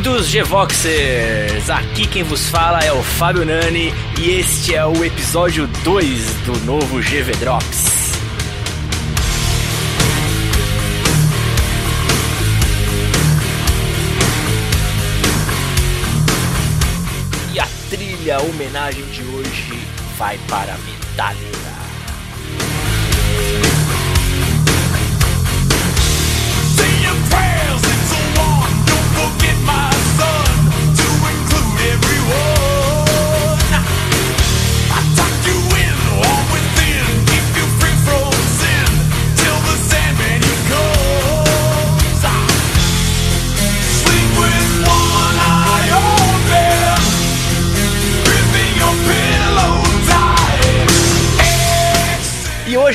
Bem-vindos, G-Voxers! Aqui quem vos fala é o Fábio Nani e este é o episódio 2 do novo GV Drops. E a trilha homenagem de hoje vai para Metallica.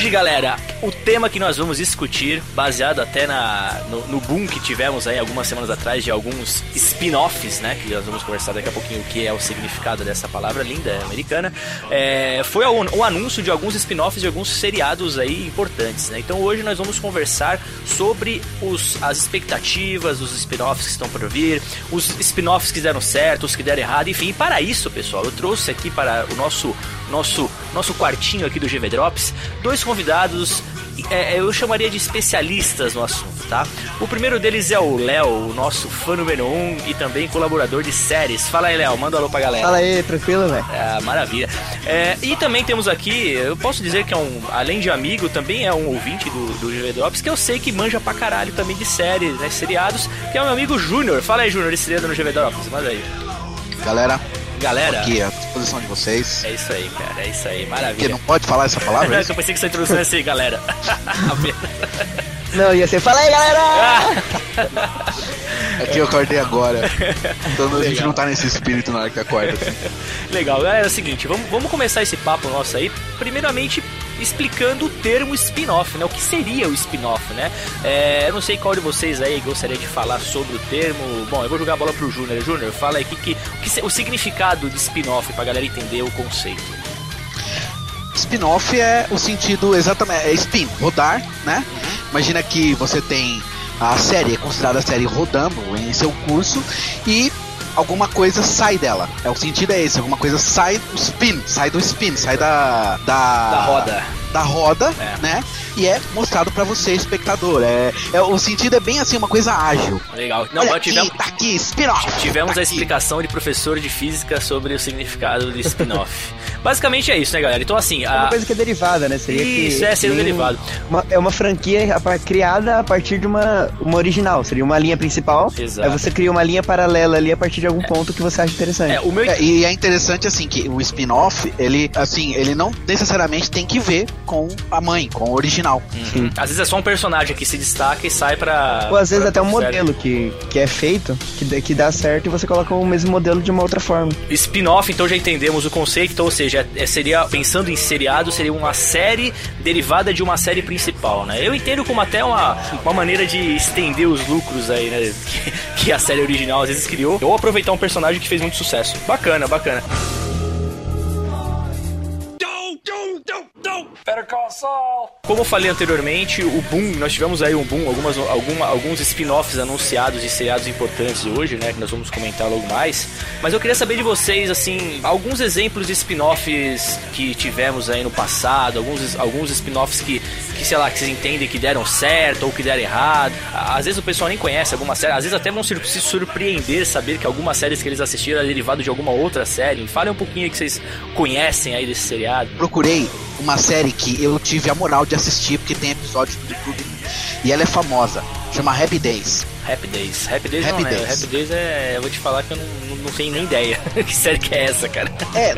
Hoje, galera, o tema que nós vamos discutir, baseado até na, no, no boom que tivemos aí algumas semanas atrás de alguns spin-offs, né? Que nós vamos conversar daqui a pouquinho o que é o significado dessa palavra linda americana. é, foi o, o anúncio de alguns spin-offs de alguns seriados aí importantes, né? Então hoje nós vamos conversar sobre os, as expectativas, os spin-offs que estão por vir, os spin-offs que deram certo, os que deram errado, enfim. E para isso, pessoal, eu trouxe aqui para o nosso nosso nosso quartinho aqui do GV Drops, dois convidados, é, eu chamaria de especialistas no assunto, tá? O primeiro deles é o Léo, o nosso fã número um e também colaborador de séries. Fala aí, Léo, manda um alô pra galera. Fala aí, tranquilo, velho? É, maravilha. É, e também temos aqui, eu posso dizer que é um, além de amigo, também é um ouvinte do, do GV Drops, que eu sei que manja pra caralho também de séries, né, seriados, que é o meu amigo Júnior. Fala aí, Júnior, esse dedo no GV Drops, manda aí. Galera, Galera, aqui à disposição de vocês. é isso aí, cara, é isso aí, maravilha. não pode falar essa palavra? é Eu pensei que sua introdução ia ser, galera. Não, ia ser, fala aí, galera! É que eu acordei agora. Então a gente não tá nesse espírito na hora que acorda. assim. Legal, galera, é o seguinte, vamos, vamos começar esse papo nosso aí, primeiramente explicando o termo spin-off, né? O que seria o spin-off, né? É, eu não sei qual de vocês aí gostaria de falar sobre o termo. Bom, eu vou jogar a bola pro Júnior. Júnior, fala aí que, que, o, que o significado de spin-off pra galera entender o conceito. Spin-off é o sentido exatamente. É spin, rodar, né? Imagina que você tem a série, é considerada a série rodando em seu curso e alguma coisa sai dela. É o sentido é esse, alguma coisa sai do spin, sai do spin, sai da da, Da roda. da roda, É. né? E é mostrado pra você, espectador. É, é o sentido é bem assim uma coisa ágil. Legal. Não, Olha nós aqui, tivemos, tá aqui, spin-off. tivemos tá a aqui. explicação de professor de física sobre o significado de spin-off. Basicamente é isso, né, galera? Então, assim, É uma a... coisa que é derivada, né? Seria Isso, que, é, seria nem derivado. uma- é uma franquia criada a partir de uma, uma original. Seria uma linha principal. Exato. Aí você cria uma linha paralela ali a partir de algum ponto que você acha interessante. é, o meu É, e é interessante assim que o spin-off, ele assim, ele não necessariamente tem que ver com a mãe, com o original. Uhum. Às vezes é só um personagem que se destaca e sai pra. Ou às vezes pra- até um modelo que, que é feito, que, dá- que dá certo e você coloca o mesmo modelo de uma outra forma. Spin-off, então já entendemos o conceito, então, ou seja, é- seria, pensando em seriado, seria uma série derivada de uma série principal, né? Eu entendo como até uma, uma maneira de estender os lucros aí, né? Que, que a série original às vezes criou, ou aproveitar um personagem que fez muito sucesso. Bacana, bacana. Como eu falei anteriormente, o boom, nós tivemos aí um boom, algumas, alguma, alguns spin-offs anunciados de seriados importantes hoje, né? Que nós vamos comentar logo mais. Mas eu queria saber de vocês, assim, alguns exemplos de spin-offs que tivemos aí no passado, alguns, alguns spin-offs que, que, sei lá, que vocês entendem que deram certo ou que deram errado. Às vezes o pessoal nem conhece alguma série, às vezes até vão se surpreender saber que algumas séries que eles assistiram é derivado de alguma outra série. Falem um pouquinho aí que vocês conhecem aí desse seriado. Procurei uma série que eu tive a moral de assistir porque tem episódios do YouTube e ela é famosa. Chama Happy Days. Happy Days. Happy Days Happy não, né? Days. Happy Days é. Eu vou te falar que eu não, não, tenho nem ideia. que série que é essa, cara? É.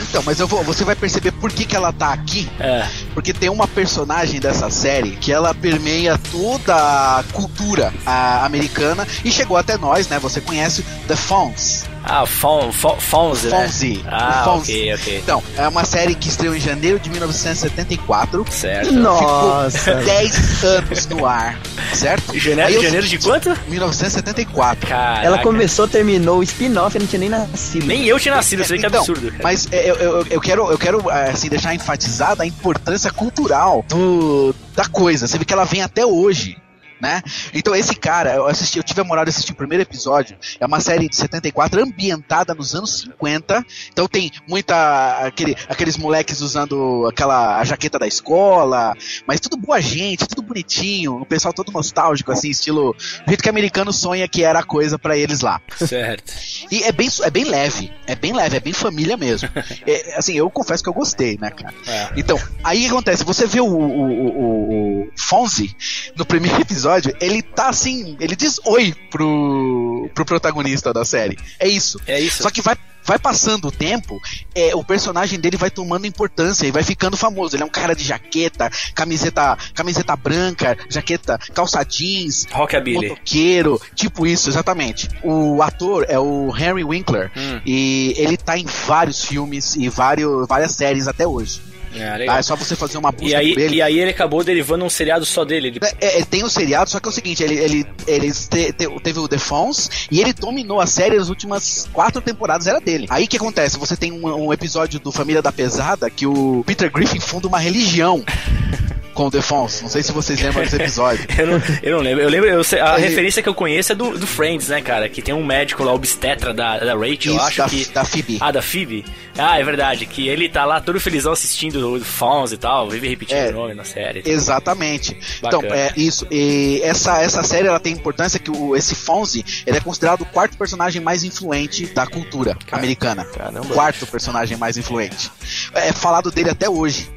Então, mas eu vou, você vai perceber por que, que ela tá aqui. É. Porque tem uma personagem dessa série que ela permeia toda a cultura ah, americana e chegou até nós, né? Você conhece The Fonz. Ah, Fon, Fon, Fonzie, né? Ah, Fonzie. ok, ok. Então, é uma série que estreou em janeiro de 1974. Certo. Nossa! Ficou 10 anos no ar, certo? Janeiro, eu- janeiro de quanto? 1974. Caraca. Ela começou, terminou o spin-off e não tinha nem nascido. Nem eu tinha nascido, isso aí que é Então, absurdo. cara. Mas é, eu, eu, eu quero, eu quero assim, deixar enfatizada a importância cultural do, da coisa. Você vê que ela vem até hoje. Né? Então esse cara, eu assisti, eu tive a moral de assistir o primeiro episódio. É uma série de 74 ambientada nos anos 50. Então tem muita aquele, aqueles moleques usando aquela a jaqueta da escola, mas tudo boa gente, tudo bonitinho, o pessoal todo nostálgico assim, estilo do jeito que americano sonha que era a coisa pra eles lá. Certo. E é bem, é bem leve, é bem leve, é bem família mesmo. É, assim, eu confesso que eu gostei, né, cara? É. Então, aí o que acontece? Você vê o, o, o, o Fonzie no primeiro episódio, ele tá assim, ele diz oi pro, pro protagonista da série. É isso. É isso. Só que vai, vai passando o tempo, é, o personagem dele vai tomando importância e vai ficando famoso. Ele é um cara de jaqueta, camiseta, camiseta branca, jaqueta, calça jeans, Rockabilly. motoqueiro, tipo isso, exatamente. O ator é o Henry Winkler Hum. e ele tá em vários filmes e vários, várias séries até hoje. É, Tá? É só você fazer uma busca E aí, ele. e aí ele acabou derivando um seriado só dele. Ele- É, é, tem o seriado, só que é o seguinte, ele, ele, ele te- te- teve o The Fons e ele dominou a série as últimas quatro temporadas, era dele. Aí o que acontece? Você tem um, um episódio do Família da Pesada que o Peter Griffin funda uma religião com o The Fons. Não sei se vocês lembram desse episódio. Eu não, eu não lembro. Eu lembro, eu sei- a Ele- referência que eu conheço é do, do Friends, né, cara? Que tem um médico lá, obstetra da, da Rachel, eu Isso, acho da, que. da Phoebe. Ah, da Phoebe? Ah, é verdade. Que ele tá lá todo felizão assistindo o Fonz e tal, vive repetindo É. o nome na série. Exatamente. Então, Bacana. é isso. E essa, essa série ela tem importância que o, esse Fonzie ele é considerado o quarto personagem mais influente da cultura americana. caramba. Quarto personagem mais influente. É falado dele até hoje.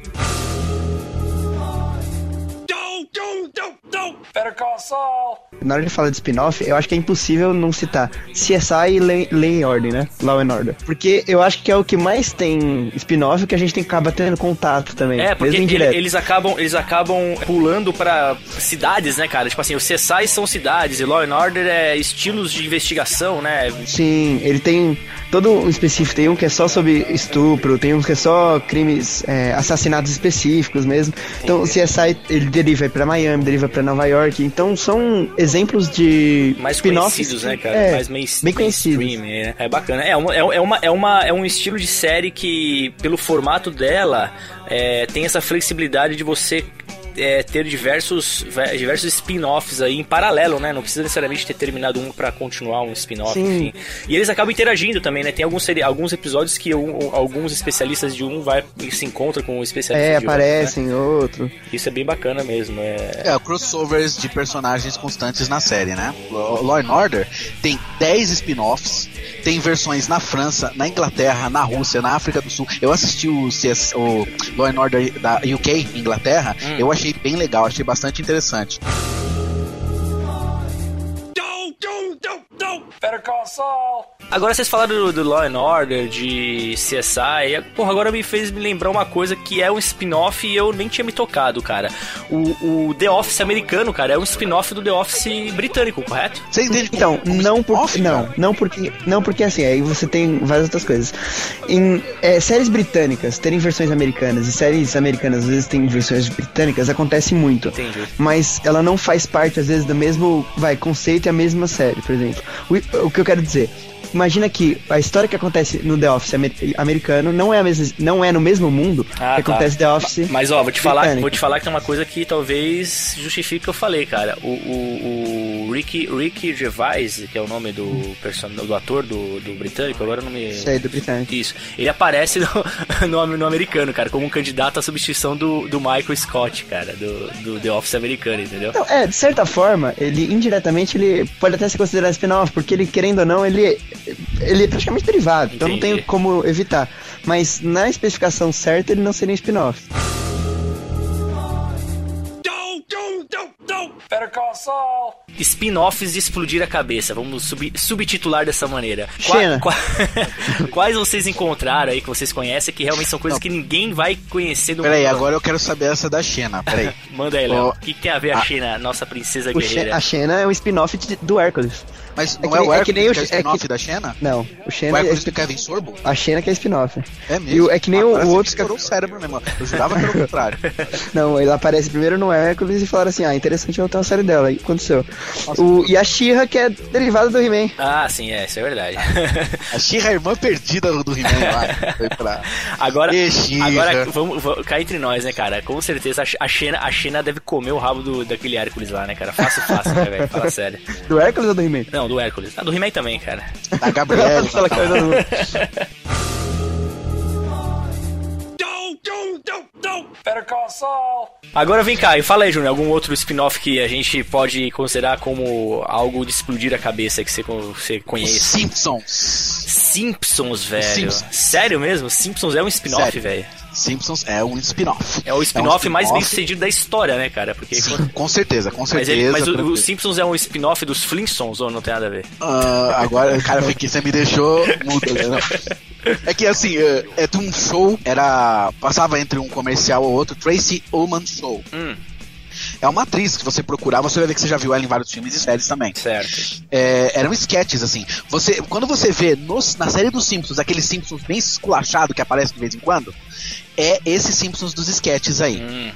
Better call Saul. Na hora de falar de spin-off, eu acho que é impossível não citar CSI e Lei Lei e Ordem, né? Law and Order. Porque eu acho que é o que mais tem spin-off que a gente tem que acabar tendo contato também. É, porque mesmo ele- eles acabam eles acabam pulando pra cidades, né, cara? Tipo assim, os CSI são cidades e Law and Order é estilos de investigação, né? Sim, ele tem todo um específico. Tem um que é só sobre estupro, tem um que é só crimes, é, assassinatos específicos mesmo. Então o CSI ele deriva pra Miami, deriva pra Nova York. Então são exemplos de mais conhecidos, né, cara? É, mais main, bem conhecidos. É, é bacana. É, uma, é, é uma, é, uma, é um estilo de série que, pelo formato dela, é, tem essa flexibilidade de você é, ter diversos, ve- diversos spin-offs aí em paralelo, né? Não precisa necessariamente ter terminado um pra continuar um spin-off, Sim. enfim. E eles acabam interagindo também, né? Tem alguns, seri- alguns episódios que um- alguns especialistas de um vai e se encontram com um especialista É, de outro, né? aparecem outro. Isso é bem bacana mesmo. É... É, crossovers de personagens constantes na série, né? Law and Order tem 10 spin-offs, tem versões na França, na Inglaterra, na Rússia, na África do Sul. Eu assisti o, CS, o Law and Order da UK, Inglaterra, eu achei bem legal, achei bastante interessante. Better call Saul. Agora vocês falaram do, do Law and Order, de CSI, e, porra, agora me fez me lembrar uma coisa que é um spin-off e eu nem tinha me tocado, cara. O, o The Office americano, cara, é um spin-off do The Office britânico, correto? Você entende Então, não, por, spin-off, não, não porque, não porque assim, aí você tem várias outras coisas. Em é, séries britânicas terem versões americanas e séries americanas às vezes têm versões britânicas acontece muito. Entendi. Mas ela não faz parte às vezes do mesmo, vai, conceito e a mesma série, por exemplo. O, o que eu quero dizer, Imagina que a história que acontece no The Office amer- americano não é a mesma, não é no mesmo mundo Ah, que tá. acontece The Office. Mas ó, vou te falar, britânico. vou te falar que tem uma coisa que talvez justifique o que eu falei, cara. O, o, o Ricky, Ricky Gervais, que é o nome do person... do ator do, do britânico, agora não me Sei, do britânico. Isso. Ele aparece no, no, no americano, cara, como um candidato à substituição do, do Michael Scott, cara, do, do The Office americano, entendeu? Então, é, de certa forma, ele indiretamente ele pode até ser considerado spin-off, porque ele, querendo ou não, ele, ele é praticamente derivado, então não Entendi. tem como evitar. Mas na especificação certa, ele não seria um spin-off. Spin-offs de explodir a cabeça, vamos sub, subtitular dessa maneira. Xena. qua- quais vocês encontraram aí que vocês conhecem que realmente são coisas que ninguém vai conhecer do Peraí, mundo? agora eu quero saber essa da Xena, peraí. Manda aí, Léo. O que, que tem a ver a Xena, nossa princesa guerreira? a Xena é um spin-off do Hércules. Mas É não que é, nem- o é Hércules que nem o- que é o é spin-off que- da Xena? Não, o O Xena é Hércules spin- do Kevin Sorbo? a Xena que é spin-off. É mesmo? E o- é que nem o- Agora o você outro que- o cérebro mesmo. Eu jurava que era o contrário. Não, ele aparece primeiro no Hércules e falaram assim: ah, interessante voltar na série dela. Aí aconteceu. O, e a She-Ra, que é derivada do He-Man. Ah, sim, é, isso é verdade. A She-Ra é a irmã perdida do He-Man lá. Foi pra... Agora, E agora vamos, vamos cá entre nós, né, cara? Com certeza a Xena, a Xena deve comer o rabo do, daquele Hércules lá, né, cara? Fácil, fácil, né, velho? Fala sério. Do Hércules ou do He-Man? Não, do Hércules. Ah, do He-Man também, cara. Da Gabriela. Agora vem cá, e fala aí, Júnior, algum outro spin-off que a gente pode considerar como algo de explodir a cabeça que você, você conhece? Simpsons. Simpsons, velho. Simpsons. Sério mesmo? Simpsons é um spin-off, velho. Simpsons é um spin-off. É o spin-off mais bem spin-off. sucedido da história, né, cara? Porque Sim, com certeza, com Mas, certeza. ele, mas o, o. Simpsons é um spin-off dos Flintstones ou não tem nada a ver? Ah, agora, cara, foi que você me deixou mudo, né? É que assim, é, é de um show, era. Passava entre um comercial ou outro, Tracy Ullman Show. Hum, É uma atriz que você procurar, você vai ver que você já viu ela em vários filmes e séries também. certo. É, eram sketches, assim. Você, quando você vê nos- na série dos Simpsons, aquele Simpsons bem esculachado que aparece de vez em quando, é esse Simpsons dos sketches aí. Hum.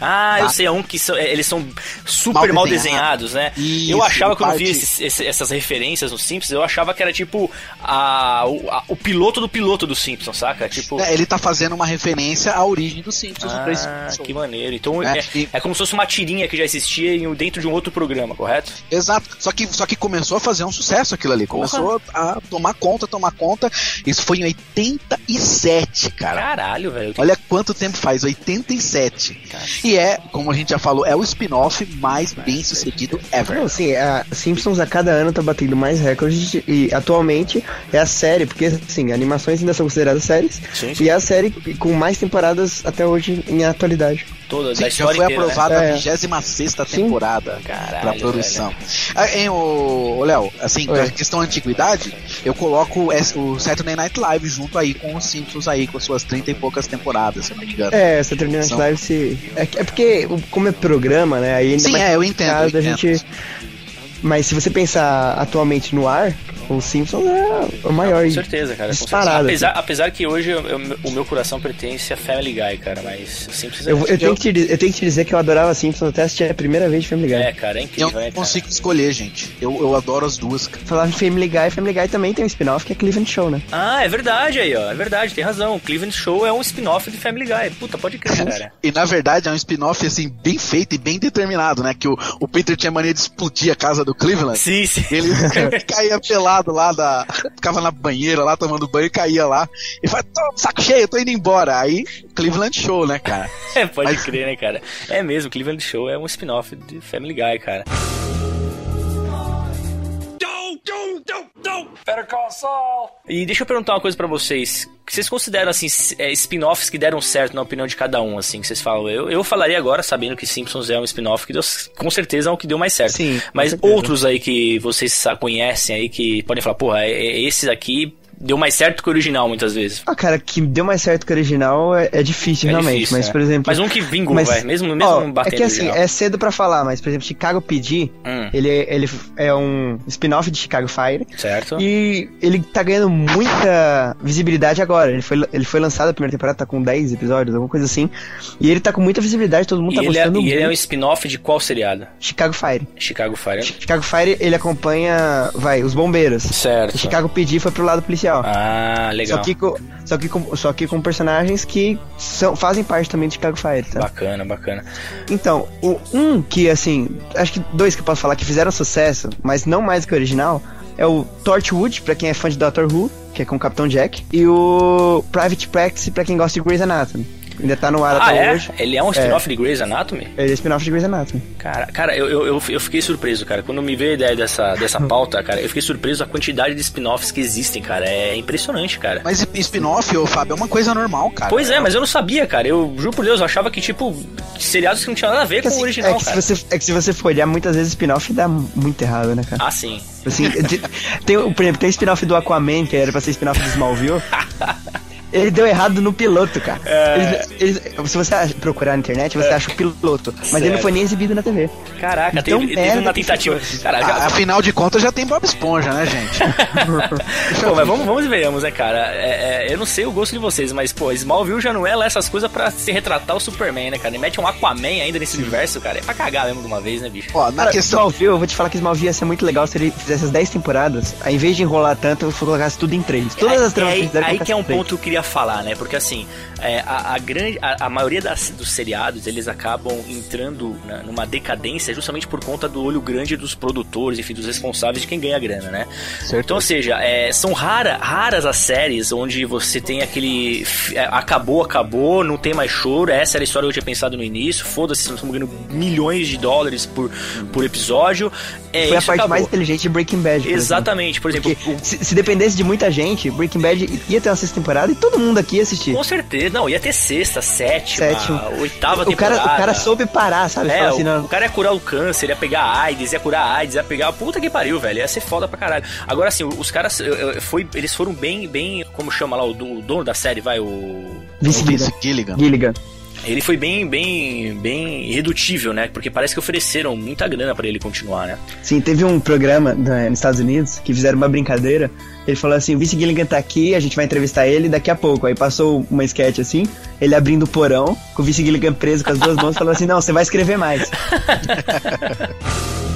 Ah, eu Tá. sei, é um que são, é, eles são super mal, Mal desenhados, né? Isso, eu achava que eu vi esses- esse- essas referências nos Simpsons, eu achava que era tipo a, o, a- o piloto do piloto do Simpsons, saca? Tipo. É, ele tá fazendo uma referência à origem dos Simpsons no Ah, Show. que maneiro. Então É, é, e- é como se fosse uma tirinha que já existia dentro de um outro programa, correto? Exato. Só que, só que começou a fazer um sucesso aquilo ali. Começou a tomar conta, tomar conta. Isso foi em 87, cara. Caralho, velho. Olha quanto tempo faz, 87. Cara. E é, como a gente já falou, é o spin-off mais bem sucedido ever. Não, sim, a Simpsons a cada ano tá batendo mais recordes de- e atualmente é a série, porque assim, animações ainda são consideradas séries, Sim, sim. e é a série com mais temporadas até hoje em atualidade. Toda, Sim, da já história foi inteira, né? aprovada É. a 26 Sim. temporada Caralho, pra produção. Ah, hein, ô, ô, Léo, assim, Oi. questão antiguidade, eu coloco o Saturday Night Live junto aí com os Simpsons aí, com suas 30 e poucas temporadas, se eu não me engano. É, Saturday Night São- Live se. É, é porque, como é programa, né? Aí ainda Sim, mais é, eu entendo, eu a entendo. gente. Mas se você pensar atualmente no ar, o Simpsons é o maior. Com certeza, cara. Disparado. Apesar, apesar que hoje eu- eu- o meu coração pertence a Family Guy, cara, mas Simpsons é, Eu, eu, tenho que te, eu tenho que te dizer que eu adorava Simpsons até assistir a primeira vez de Family Guy. é, cara, é Eu incrível, não né, cara? consigo escolher, gente. Eu, eu adoro as duas. cara. Falava em Family Guy, Family Guy também tem um spin-off que é Cleveland Show, né? Ah, é verdade aí, ó. É verdade, tem razão. O Cleveland Show é um spin-off de Family Guy. Puta, pode crer, cara. E na verdade é um spin-off assim, bem feito e bem determinado, né? Que o, o Peter tinha mania de explodir a casa do Cleveland. Sim, sim. Ele caía pelado lá da. Ficava na banheira lá tomando banho e caía lá. E fala, tô saco cheio, tô indo embora. Aí, Cleveland Show, né, cara? É, pode Mas- crer, né, cara? É mesmo, Cleveland Show é um spin-off de Family Guy, cara. Don't, don't, don't, don't. Better call Saul. E deixa eu perguntar uma coisa pra vocês. Vocês consideram, assim, é, spin-offs que deram certo na opinião de cada um, assim, que vocês falam? Eu, eu falaria agora, sabendo que Simpsons é um spin-off que deu, com certeza é o que deu mais certo. Sim, Mas certeza. outros aí que vocês conhecem aí, que podem falar, porra, é, é esse aqui deu mais certo que o original, muitas vezes. Ah, cara, que deu mais certo que o original é, é difícil, É realmente. difícil, mas, é. por exemplo. Mas um que vingou, mas, vai, mesmo, mesmo ó, batendo É que assim, é cedo pra falar, mas, por exemplo, Chicago PD, Hum. ele, ele é um spin-off de Chicago Fire. Certo? E ele tá ganhando muita visibilidade agora. Ele foi, ele foi lançado a primeira temporada, tá com 10 episódios, alguma coisa assim. E ele tá com muita visibilidade, todo mundo E tá ele, é, gostando e ele é um muito. spin-off de qual seriado? Chicago Fire. Chicago Fire. Chicago Fire, ele acompanha, vai, os bombeiros. Certo. E Chicago PD foi pro lado policial. Ah, legal. Só que, com, só, que com, só que com personagens que são, fazem parte também do Chicago Fire, tá? Bacana, bacana. Então, o um que, assim, acho que dois que eu posso falar que fizeram sucesso, mas não mais que o original, é o Torchwood, pra quem é fã de Doctor Who, que é com o Capitão Jack, e o Private Practice, pra quem gosta de Grey's Anatomy. Ainda tá no ar Ah, até é? hoje. Ele é um spin-off de Grey's Anatomy? Ele é spin-off de Grey's Anatomy. Cara, cara eu, eu, eu, eu fiquei surpreso, cara. Quando me veio a ideia dessa, dessa pauta, cara, eu fiquei surpreso a quantidade de spin-offs que existem, cara. É impressionante, cara. Mas spin-off, ô Fábio, é uma coisa normal, cara. Pois é, mas eu não sabia, cara. Eu juro por Deus, eu achava que, tipo, seriados que não tinha nada a ver É com o assim, original, é, que se cara. você, é que se você for olhar, muitas vezes spin-off dá muito errado, né, cara? Ah, sim. Assim, tem, o- por exemplo, tem o spin-off do Aquaman, que era pra ser spin-off do Smallville. ele deu errado no piloto, cara. Eles- eles- se você procurar na internet, você acha o piloto. Mas ele Certo. não foi nem exibido na TV. Caraca, Então, teve, teve uma que tentativa. isso Cara, já- A- Afinal de contas já tem Bob Esponja, né, gente? Pô, mas vamos, vamos e veremos, né, cara? É, é, eu não sei o gosto de vocês, mas, pô, Smallville já não é lá essas coisas pra se retratar o Superman, né, cara? E mete um Aquaman ainda nesse universo, cara. É pra cagar mesmo de uma vez, né, bicho? Ó, na Cara, questão. Smallville, eu vou te falar que Smallville ia ser muito legal se ele fizesse as 10 temporadas. Ao invés de enrolar tanto, eu colocasse tudo em 3. Todas as É tramas que aí, fizeram aí que é um três. ponto que eu queria falar, né? Porque assim, é, a, a grande, a, a maioria das, dos seriados eles acabam entrando na- numa decadência justamente por conta do olho grande dos produtores, enfim, dos responsáveis de quem ganha grana, né? Certo. Então, ou seja, é, são rara, raras as séries onde você tem aquele. é, acabou, acabou, não tem mais choro. Essa era a história que eu tinha pensado no início. Foda-se, nós estamos ganhando milhões de dólares por, por episódio. É, Foi a parte acabou. mais inteligente de Breaking Bad. por exemplo. Exatamente, por exemplo, Porque se, se dependesse de muita gente, Breaking Bad ia ter uma sexta temporada e todo mundo aqui assistir. Com certeza, não, ia ter sexta, sétima, Sétima. oitava o cara, temporada. o cara soube parar, sabe? É, assim, o, não, o cara ia curar o câncer, ia pegar a AIDS, ia curar a AIDS, ia pegar. Puta que pariu, velho. Ia ser foda pra caralho. Agora, assim, os caras. Foi, eles foram bem, bem. Como chama lá o, do- o dono da série, vai? O. Vince Gilligan. Gilligan. Ele foi bem, bem, bem irredutível, né? Porque parece que ofereceram muita grana pra ele continuar, né? Sim, teve um programa né, nos Estados Unidos que fizeram uma brincadeira. Ele falou assim: o Vice Gilligan tá aqui, a gente vai entrevistar ele daqui a pouco. Aí passou uma sketch assim, ele abrindo o porão, com o Vice Gilligan preso com as duas mãos, falou assim: não, você vai escrever mais.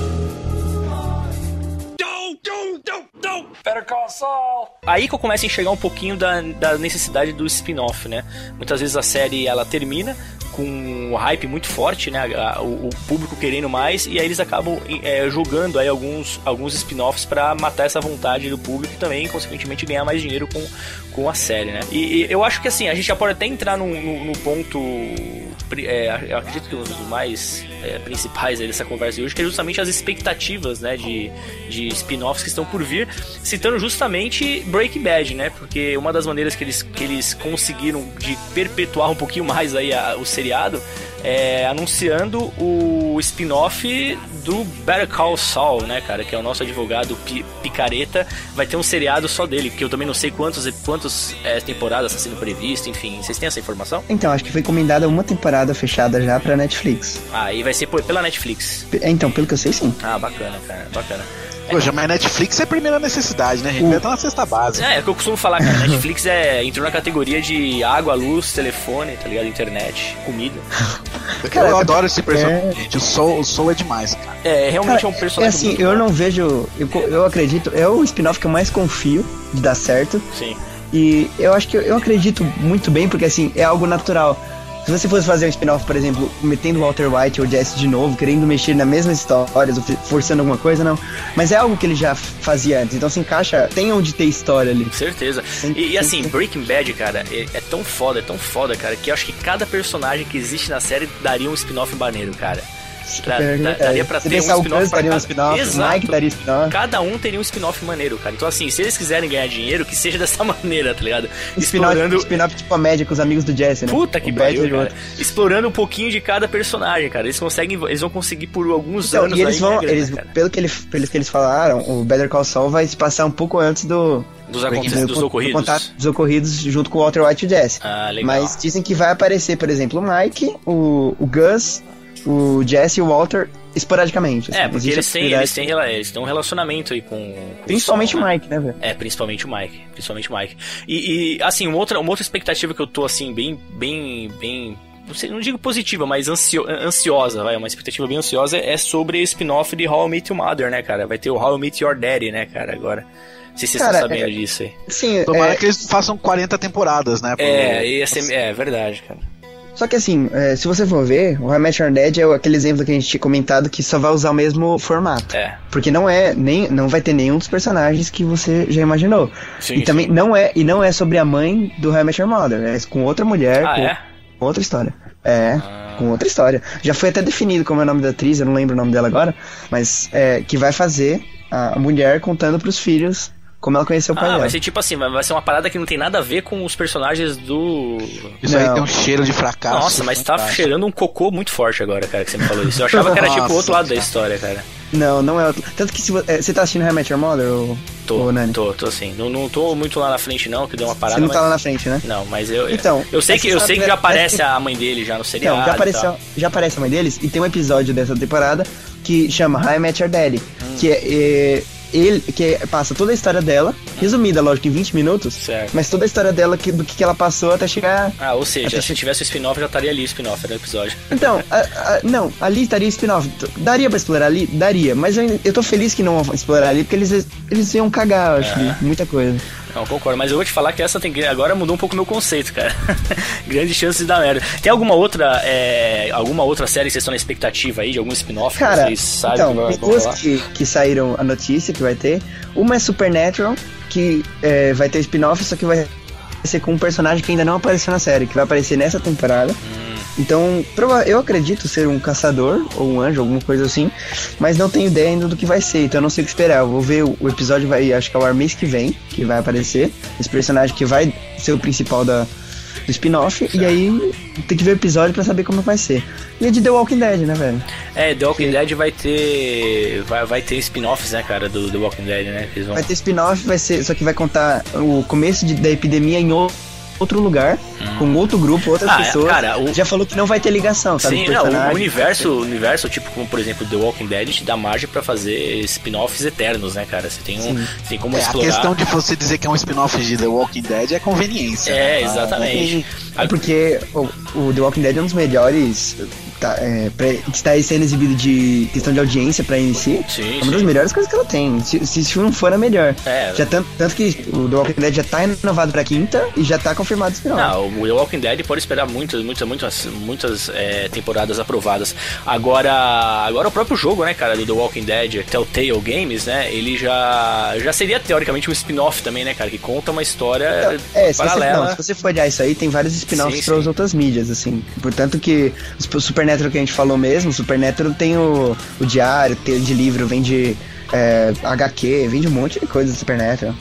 Aí que eu começo a enxergar um pouquinho da, da necessidade do spin-off, né? Muitas vezes a série ela termina com um hype muito forte, né? O, o público querendo mais e aí eles acabam é, jogando aí alguns, alguns spin-offs pra matar essa vontade do público e também, consequentemente, ganhar mais dinheiro com, com a série, né? E, e eu acho que assim, a gente já pode até entrar no, no, no ponto. é, acredito que um dos mais é, principais dessa conversa de hoje, que é justamente as expectativas, né, de, de spin-offs que estão por vir, citando justamente Breaking Bad, né, porque uma das maneiras que eles, que eles conseguiram de perpetuar um pouquinho mais aí a- o seriado é anunciando o spin-off do Better Call Saul, né, cara, que é o nosso advogado pi- picareta, vai ter um seriado só dele, porque eu também não sei quantos, quantos é, temporadas está sendo previsto, enfim, vocês têm essa informação? Então, acho que foi encomendada uma temporada fechada já pra Netflix. Aí vai ser pela Netflix. P- Então, pelo que eu sei, sim. Ah, bacana, cara, bacana. Poxa, mas Netflix é a primeira necessidade, né, gente? Vai estar na cesta base. É, é o que eu costumo falar, cara. Netflix é, entrou na categoria de água, luz, telefone, tá ligado? Internet, comida. Cara, eu é adoro esse personagem, é- gente. O Soul, o Soul é demais, cara. É, realmente Cara, é um é personagem. assim, muito eu bom. não vejo. Eu, eu acredito, é o spin-off que eu mais confio de dar certo. Sim. E eu acho que eu, eu acredito muito bem, porque assim, é algo natural. Se você fosse fazer um spin-off, por exemplo, metendo Walter White ou Jesse de novo, querendo mexer histórias, ou fi- forçando alguma coisa, não. Mas é algo que ele já fazia antes, então se encaixa, tem onde ter história ali. Com certeza. E, e assim, sim. Breaking Bad, cara, é, é tão foda, é tão foda, cara, que eu acho que cada personagem que existe na série daria um spin-off maneiro, cara. Pra- É, da- daria pra ter um spin-off pra daria um cada- spin-off, Exato. Mike daria spin-off. Cada um teria um spin-off maneiro, cara. Então, assim, se eles quiserem ganhar dinheiro, que seja dessa maneira, tá ligado? Spin-off Explorando. spin-off de comédia com os amigos do Jesse, né? Puta que pariu, cara. Explorando um pouquinho de cada personagem, cara. Eles conseguem, eles vão conseguir por alguns Então, anos e eles vão, grana, eles, cara. pelo, que ele, pelo que eles falaram, o Better Call Saul vai se passar um pouco antes do, dos acontecimentos dos do ocorridos. contato dos ocorridos junto com o Walter White e o Jesse. Ah, legal. Mas dizem que vai aparecer, por exemplo, o Mike, o, o Gus, o Jesse e o Walter esporadicamente. É, assim. porque Existe eles têm, eles, têm, eles têm um relacionamento aí com. com Principalmente o né? Mike, né, velho? É, principalmente o Mike. Principalmente o Mike. E, e, assim, uma outra, uma outra expectativa que eu tô, assim, bem, bem, bem. Não, digo positiva, mas ansio, ansiosa, vai. Uma expectativa bem ansiosa é sobre o spin-off de How I Met Your Mother, né, cara? Vai ter o How I Met Your Daddy, né, cara, agora. Não sei se vocês Cara, estão sabendo é- disso aí. Sim, Tomara é, que eles façam 40 temporadas, né? pro- É, ia ser, é verdade, cara. Só que assim, é, se você for ver, o Met Your Dad é aquele exemplo que a gente tinha comentado que só vai usar o mesmo formato. É. Porque não é nem não vai ter nenhum dos personagens que você já imaginou. Sim, e também sim. não é e não é sobre a mãe do Met Your Mother, é com outra mulher, Ah, com é? com outra história. É, com outra história. Já foi até definido como é o nome da atriz, eu não lembro o nome dela agora, mas é, que vai fazer a mulher contando pros filhos como ela conheceu o pai Ah, dela. vai ser tipo assim, vai vai ser uma parada que não tem nada a ver com os personagens do. Isso aí Não. tem um cheiro de fracasso. Nossa, mas tá fantástico. cheirando um cocô muito forte agora, cara, que você me falou isso. Eu achava que era tipo o outro lado da história, cara. Não, não é outro. Tanto que se é, você tá assistindo Met Your Mother, ou, Tô, ou Nani? tô, tô sim. Não, não tô muito lá na frente não, que deu uma parada, Você não mas... tá lá na frente, né? Não, mas eu... Então, eu sei mas que, eu sei que já aparece parece a mãe dele já no seriado Então, já e apareceu, tal. já aparece a mãe deles e tem um episódio dessa temporada que chama How I Met Your Daddy, Hum. que é, é, ele que passa toda a história dela, resumida, lógico, em 20 minutos, Certo. mas toda a história dela que, do que ela passou até chegar Ah, ou seja, Até se che- tivesse o spin-off, já estaria ali o spin-off no episódio. Então, a- a- não, ali estaria spin-off. T- Daria pra explorar ali? Daria. Mas eu, eu tô feliz que não vão explorar ali, porque eles, eles iam cagar, eu acho, É. muita coisa. Não, concordo, mas eu vou te falar que essa tem. Agora mudou um pouco o meu conceito, cara. Grandes chances de dar merda. Tem alguma outra. é, alguma outra série que vocês estão na expectativa aí, de algum spin-off que Cara, vocês sabem então, que duas que, que saíram a notícia que vai ter. Uma é Supernatural, que é, vai ter spin-off, só que vai ser com um personagem que ainda não apareceu na série, que vai aparecer nessa temporada. Hum. Então, eu acredito ser um caçador ou um anjo, alguma coisa assim, mas não tenho ideia ainda do que vai ser, então eu não sei o que esperar. Eu vou ver o, episódio, vai, acho que é o ar mês que vem, que vai aparecer. Esse personagem que vai ser o principal da, do spin-off, e aí tem que ver o episódio pra saber como vai ser. E é de The Walking Dead, né, velho? É, The Walking Dead vai ter. Vai, vai ter spin-offs, né, cara, do The Walking Dead, né? vão... Vai ter spin-off, vai ser, só que vai contar o começo de- da epidemia em o- outro lugar, com outro grupo, outras Ah, é, pessoas. cara, o- Já falou que não vai ter ligação, sabe? Sim, não, o universo, o universo, tipo, como por exemplo The Walking Dead, te dá margem pra fazer spin-offs eternos, né, cara? Você tem, um, Sim. tem como É, a explorar. questão de você dizer que é um spin-off de The Walking Dead é conveniência. É, né? exatamente. É porque o, o The Walking Dead é um dos melhores. Tá, é, pra, está aí sendo exibido de questão de audiência pra NC. Sim, é uma das sim. melhores coisas que ela tem. Se, se isso não for, é melhor. É. Já tanto, tanto que o The Walking Dead já tá renovado pra quinta e já tá confirmado o spin-off. Não, o The Walking Dead pode esperar muitas, muitas, muitas, muitas é, temporadas aprovadas. Agora, agora o próprio jogo, né, cara, do The Walking Dead, Telltale Games, né, ele já, já seria teoricamente um spin-off também, né, cara, que conta uma história É, se você, paralela. não, se você for olhar isso aí, tem vários spin-offs para as outras mídias, assim. Portanto que o Supernatural que a gente falou mesmo, Supernatural tem o, o diário, tem de livro, vem de é, HQ, vem de um monte de coisa do Supernatural.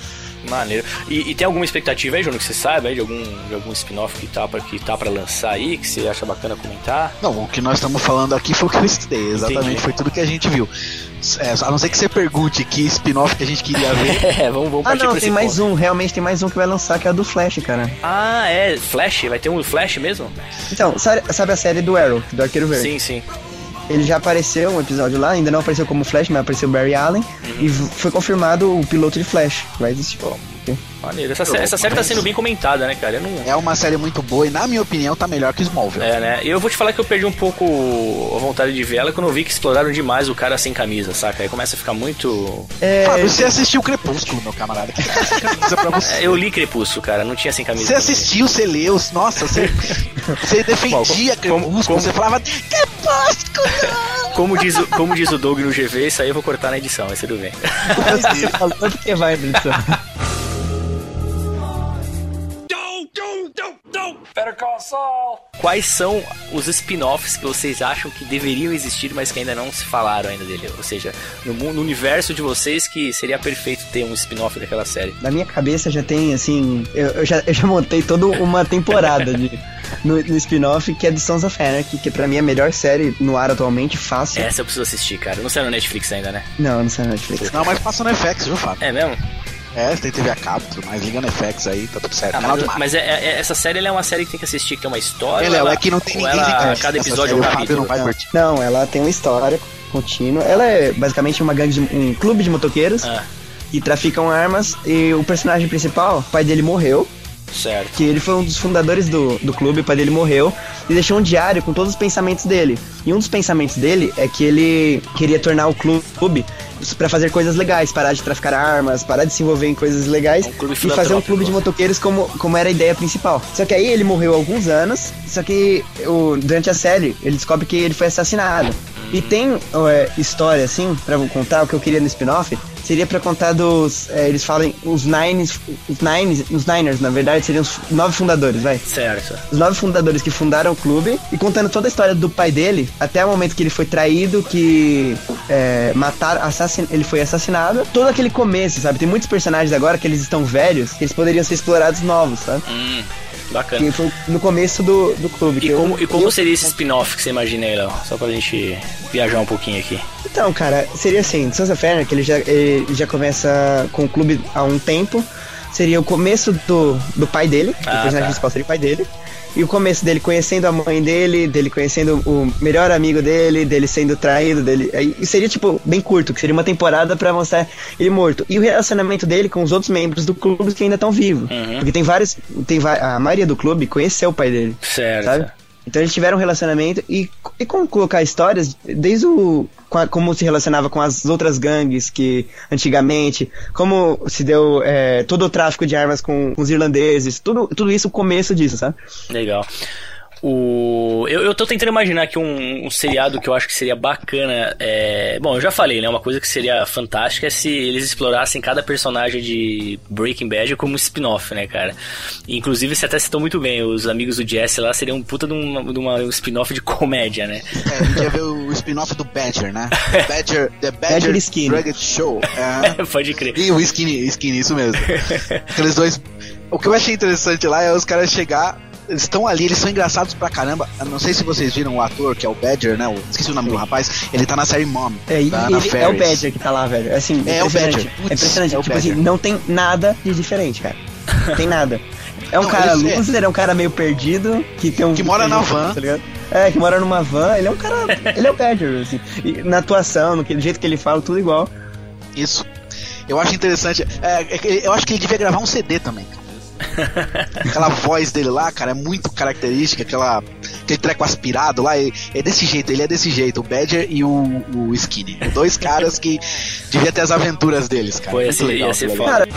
Maneiro. E, e tem alguma expectativa aí, Júnior, que você saiba aí de algum, de algum spin-off que tá, pra, que tá pra lançar aí, que você acha bacana comentar? Não, o que nós estamos falando aqui foi o que eu estudei, exatamente, Entendi. foi tudo que a gente viu. É, a não ser que você pergunte que spin-off que a gente queria ver. É, vamos, vamos Ah, partir não, tem esse mais ponto. um, realmente tem mais um que vai lançar, que é o do Flash, cara. Ah, é, Flash? Vai ter um Flash mesmo? Então, sabe, sabe a série do Arrow, do Arqueiro Verde? Sim, sim. Ele já apareceu um episódio lá, ainda não apareceu como Flash, mas apareceu Barry Allen. Uhum. E foi confirmado o piloto de Flash. Vai existir. Maneiro. Essa, essa série tá sendo bem comentada, né, cara? Não, É uma série muito boa e, na minha opinião, tá melhor que Smallville. É, né? E eu vou te falar que eu perdi um pouco a vontade de ver ela quando eu vi que exploraram demais o cara sem camisa, saca? Aí começa a ficar muito. É, Fábio, você assistiu Crepúsculo, meu camarada. Que camisa pra você. É, Eu li Crepúsculo, cara, não tinha sem camisa. Você assistiu, você leu, nossa, você, você defendia como- Crepúsculo, como- você falava Crepúsculo! Como diz, o- como diz o Doug no GV, isso aí eu vou cortar na edição, mas tudo bem. você falou porque vai, Britson. Quais são os spin-offs que vocês acham que deveriam existir, mas que ainda não se falaram ainda dele? Ou seja, no, no universo de vocês que seria perfeito ter um spin-off daquela série. Na minha cabeça já tem, assim. Eu, eu já, eu já montei toda uma temporada de, no, no spin-off que é do Sons of Anarchy, que pra mim é a melhor série no ar atualmente, fácil. Essa eu preciso assistir, cara. Não saiu no Netflix ainda, né? Não, não sei na Netflix. Não, mas passa no FX, viu, Fábio? É mesmo? É, você tem TV a cabo, tudo mais, liga no FX aí, tá tudo certo. Ah, Canal mas mas é- é- essa série ela é uma série que tem que assistir, que tem uma história. Ele é, ela, é que não tem ninguém ela. Cada episódio é um capítulo. não vai curtir. Não, ela tem uma história contínua. Ela é basicamente uma gangue de, um clube de motoqueiros Ah, que traficam armas. E o personagem principal, o pai dele morreu. Certo. que ele foi um dos fundadores do, do clube, o pai dele morreu, e deixou um diário com todos os pensamentos dele. E um dos pensamentos dele é que ele queria tornar o clube pra fazer coisas legais, parar de traficar armas, parar de se envolver em coisas legais Um clube e fazer um clube de motoqueiros como, como era a ideia principal. Só que aí ele morreu há alguns anos, só que o, durante a série ele descobre que ele foi assassinado. E tem é, história assim, pra contar, o que eu queria no spin-off, seria pra contar dos. é, eles falam os Nines. Os Nines. Os Niners, na verdade, seriam os nove fundadores, vai. Certo. Os nove fundadores que fundaram o clube e contando toda a história do pai dele, até o momento que ele foi traído, que é, mataram, assassin, ele foi assassinado. Todo aquele começo, sabe? Tem muitos personagens agora que eles estão velhos, que eles poderiam ser explorados novos, sabe? Hum, Bacana. Que foi no começo do, do clube. que E eu- como, e como eu- seria esse spin-off que você imagina aí, Léo? Só pra gente viajar um pouquinho aqui. Então, cara, seria assim, Sons of Anarchy, ele já, ele já começa com o clube há um tempo. Seria o começo do, do pai dele, Ah, o personagem tá. principal seria o pai dele. E o começo dele conhecendo a mãe dele, dele conhecendo o melhor amigo dele, dele sendo traído, dele. aí seria, tipo, bem curto, que seria uma temporada pra mostrar ele morto. E o relacionamento dele com os outros membros do clube que ainda estão vivos. Uhum. Porque tem vários. Tem, a maioria do clube conheceu o pai dele. Certo. Sabe? Então eles tiveram um relacionamento e, e como colocar histórias desde o. como se relacionava com as outras gangues que antigamente, como se deu é, todo o tráfico de armas com, com os irlandeses, tudo, tudo isso o começo disso, sabe? Legal. O... Eu, eu tô tentando imaginar aqui um, um seriado que eu acho que seria bacana. é, Bom, eu já falei, né? Uma coisa que seria fantástica é se eles explorassem cada personagem de Breaking Bad como um spin-off, né, cara? Inclusive, você até citou muito bem, os amigos do Jesse lá seriam um puta de, uma, de uma- um spin-off de comédia, né? É, a gente ia ver o spin-off do Badger, né? Badger, The Badger, Badger Skinny. Drug Show. É. Pode crer. E o Skinny, Skinny, isso mesmo. Aqueles dois. O que eu achei interessante lá é os caras chegar. Eles estão ali, eles são engraçados pra caramba. Eu não sei se vocês viram o ator, que é o Badger, né? O- esqueci o nome do rapaz. Ele tá na série Mom. É, tá é o. Badger que tá lá, velho. Assim, É, o impressionante. Badger. Putz, é impressionante. é o tipo assim, Badger. não tem nada de diferente, cara. Tem nada. É um Não, cara ele é- loser, é um cara meio perdido, que tem um. Que mora na van. Tá ligado? É, que mora numa van, ele é um cara. ele é o Badger, assim. E na atuação, no jeito que ele fala, tudo igual. Isso. Eu acho interessante. É, é eu acho que ele devia gravar um CD também. aquela voz dele lá, cara, é muito característica, aquela, aquele treco aspirado lá, é, é desse jeito, ele é desse jeito, o Badger e o, o Skinny. Dois caras que devia ter as aventuras deles, cara. Ia Muito ser, legal, ia ser foda. Cara,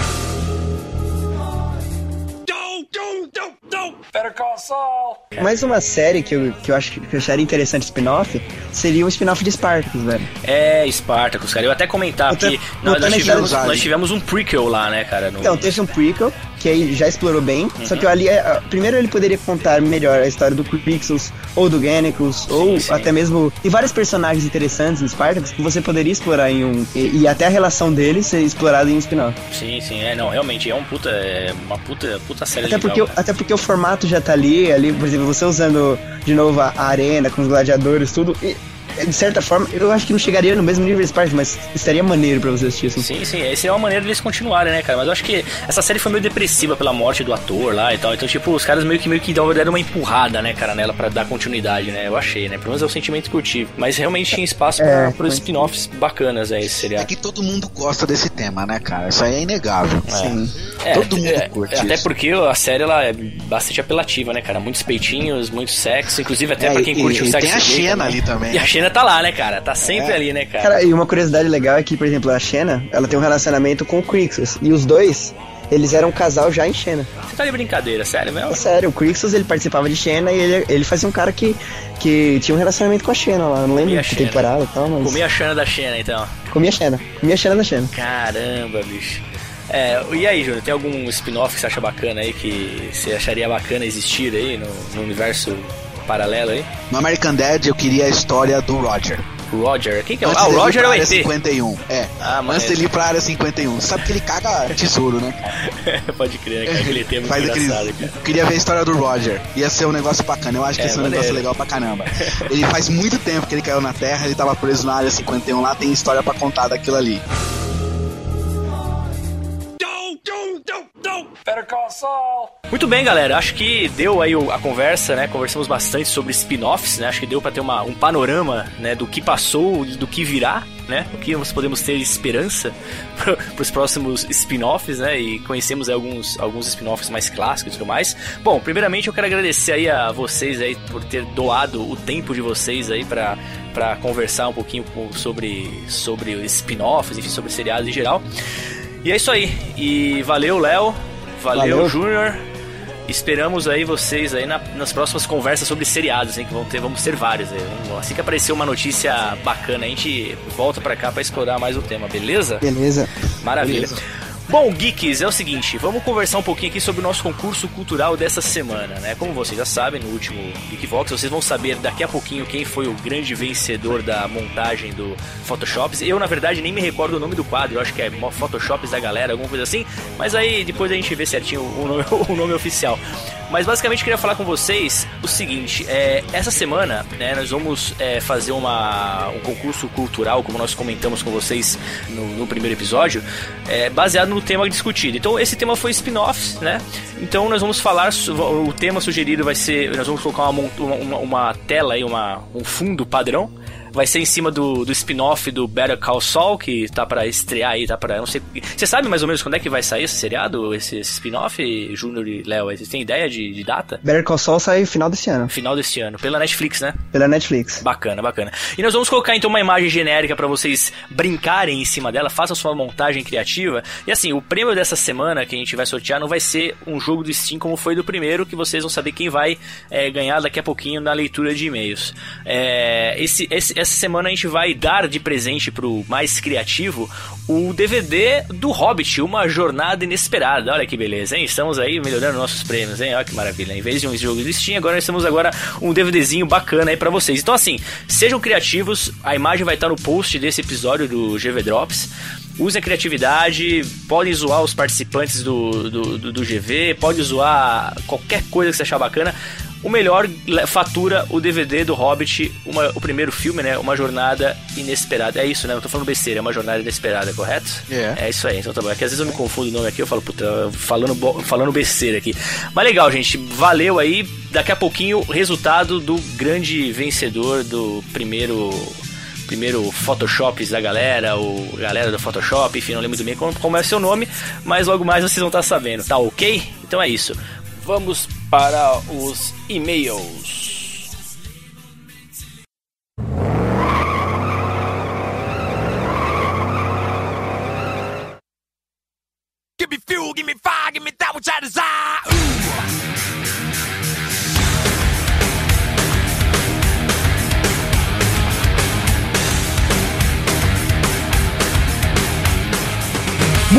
Don't, don't, don't, don't. Better call Saul. mais uma série que eu, que eu acho que eu acharia interessante spin-off seria o spin-off de Spartacus, velho. É, Spartacus, cara. Eu até comentar Eu aqui. Nós, nós tivemos, nós tivemos um prequel lá, né, cara? no- Então, teve um prequel, que aí já explorou bem, só que ali, é, primeiro ele poderia contar melhor a história do Crixus, ou do Gannicus, ou sim. até mesmo... Tem vários personagens interessantes no Spartacus que você poderia explorar em um... E, e até a relação deles ser explorada em um spin-off. Sim, sim, é, não, realmente é um puta, é uma puta, puta série Até legal. porque, o- cara. até porque o formato já tá ali, ali, por exemplo, você usando de novo a a arena com os gladiadores, tudo... E, de certa forma, eu acho que não chegaria no mesmo nível de Spartacus, mas estaria maneiro pra você assistir, assim. Sim, sim, essa é uma maneira deles continuarem, né, cara? Mas eu acho que essa série foi meio depressiva pela morte do ator lá e tal. Então, tipo, os caras meio que meio que deram uma empurrada, né, cara, nela pra dar continuidade, né? Eu achei, né? Pelo menos é o sentimento que eu tive. Mas realmente tinha espaço pra, É, pros foi. spin-offs bacanas aí, esse É que todo mundo gosta desse tema, né, cara? Isso aí é inegável. Sim. É, todo mundo é, curte Até isso. porque a série ela é bastante apelativa, né, cara? Muitos peitinhos, muito sexo, inclusive até É, pra quem e- curte o e sexo. tem a Xena também. ali também. E a Xena tá lá, né, cara? Tá sempre É. ali, né, cara? Cara, e uma curiosidade legal é que, por exemplo, a Xena, ela tem um relacionamento com o Crixus. E os dois, eles eram um casal já em Xena. Você tá de brincadeira, sério mesmo? É sério, o Crixus, ele participava de Xena e ele, ele fazia um cara que, que tinha um relacionamento com a Xena lá. Não lembro Comia que temporada e tal, mas... Comi a Xena da Xena, então. Comia Xena. Comia Xena da Xena. Caramba, bicho. É, e aí, Júnior, tem algum spin-off que você acha bacana aí, que você acharia bacana existir aí no, no universo paralelo aí? No American Dad eu queria a história do Roger. Roger, quem que é? o- Antes Ah, o Roger é o área ET. 51. É. Ah, Antes maneiro. dele ir pra área 51. Sabe que ele caga tesouro, né? Pode crer, né, cara? Aquele ET é muito Faz aquele... engraçado, cara. Eu queria ver a história do Roger. Ia ser um negócio bacana. Eu acho que É, ia ser um negócio legal pra caramba. Ele faz muito tempo que ele caiu na Terra, ele tava preso na área 51 lá, tem história pra contar daquilo ali. Muito bem, galera. Acho que deu aí a conversa, né? Conversamos bastante sobre spin-offs, né? Acho que deu pra ter uma, um panorama, né? Do que passou e do que virá, né? O que nós podemos ter esperança para os próximos spin-offs, né? E conhecemos alguns, alguns spin-offs mais clássicos e tudo mais. Bom, primeiramente eu quero agradecer aí a vocês aí por ter doado o tempo de vocês aí pra para conversar um pouquinho sobre sobre spin-offs, enfim, sobre seriados em geral. E é isso aí. E valeu, Léo. Valeu, Valeu. Júnior. Esperamos aí vocês aí na- nas próximas conversas sobre seriados, hein? Que vão ter, vamos ter vários aí. Assim que aparecer uma notícia bacana, a gente volta pra cá pra explorar mais o tema, beleza? Beleza. Maravilha. Beleza. Bom, Geeks, é o seguinte, vamos conversar um pouquinho aqui sobre o nosso concurso cultural dessa semana, né? Como vocês já sabem, no último Geekvox, vocês vão saber daqui a pouquinho quem foi o grande vencedor da montagem do Photoshops. Eu, na verdade, nem me recordo o nome do quadro, eu acho que é Photoshops da galera, alguma coisa assim, mas aí depois a gente vê certinho o nome, o nome oficial. Mas basicamente queria falar com vocês o seguinte: é, essa semana, né, nós vamos é, fazer uma, um concurso cultural, como nós comentamos com vocês no, no primeiro episódio, é, baseado no tema discutido. Então, esse tema foi spin-offs, né? Então, nós vamos falar. O tema sugerido vai ser. Nós vamos colocar uma, uma- uma tela aí, uma, um fundo padrão. Vai ser em cima do, do spin-off do Better Call Saul, que tá pra estrear aí, tá pra. Não sei. Você sabe mais ou menos quando é que vai sair esse seriado, esse, esse spin-off, Júnior e Léo? Vocês têm ideia de, de data? Better Call Saul sai final desse ano, Final desse ano, pela Netflix, né? pela Netflix. Bacana, bacana. E nós vamos colocar então uma imagem genérica pra vocês brincarem em cima dela, façam sua montagem criativa. E assim, o prêmio dessa semana que a gente vai sortear não vai ser um jogo do Steam como foi do primeiro, que vocês vão saber quem vai é, ganhar daqui a pouquinho na leitura de e-mails. É, esse, esse- essa semana a gente vai dar de presente pro mais criativo o DVD do Hobbit, Uma Jornada Inesperada. Olha que beleza, hein? Estamos aí melhorando nossos prêmios, hein? Olha que maravilha. Em vez de um jogo do Steam, agora nós temos agora um DVDzinho bacana aí pra vocês. Então assim, sejam criativos, a imagem vai estar no post desse episódio do GV Drops. Usem a criatividade, podem zoar os participantes do, do, do, do GV, pode zoar qualquer coisa que você achar bacana. O melhor fatura o DVD do Hobbit, uma- o primeiro filme, né? Uma jornada inesperada. É isso, né? Eu tô falando besteira, é uma jornada inesperada, correto? É. É isso aí, então tá bom. É que às vezes eu me confundo o nome aqui, eu falo, puta, falando, falando besteira aqui. Mas legal, gente, valeu aí. Daqui a pouquinho, o resultado do grande vencedor do primeiro primeiro Photoshops da galera, o galera do Photoshop, enfim, não lembro muito bem como, como é o seu nome, mas logo mais vocês vão estar sabendo, tá ok? Então é isso. Vamos para os e-mails. Give me fuel, give me fire, give me that which I desire.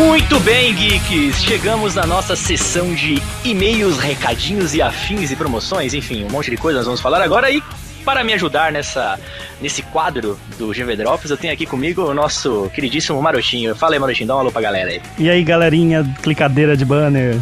Muito bem, geeks! Chegamos na nossa sessão de e-mails, recadinhos e afins e promoções, enfim, um monte de coisa nós vamos falar agora e para me ajudar nessa, nesse quadro do GV Drops, eu tenho aqui comigo o nosso queridíssimo Marotinho. Fala aí, Marotinho, dá um alô pra galera aí. E aí, galerinha, clicadeira de banner.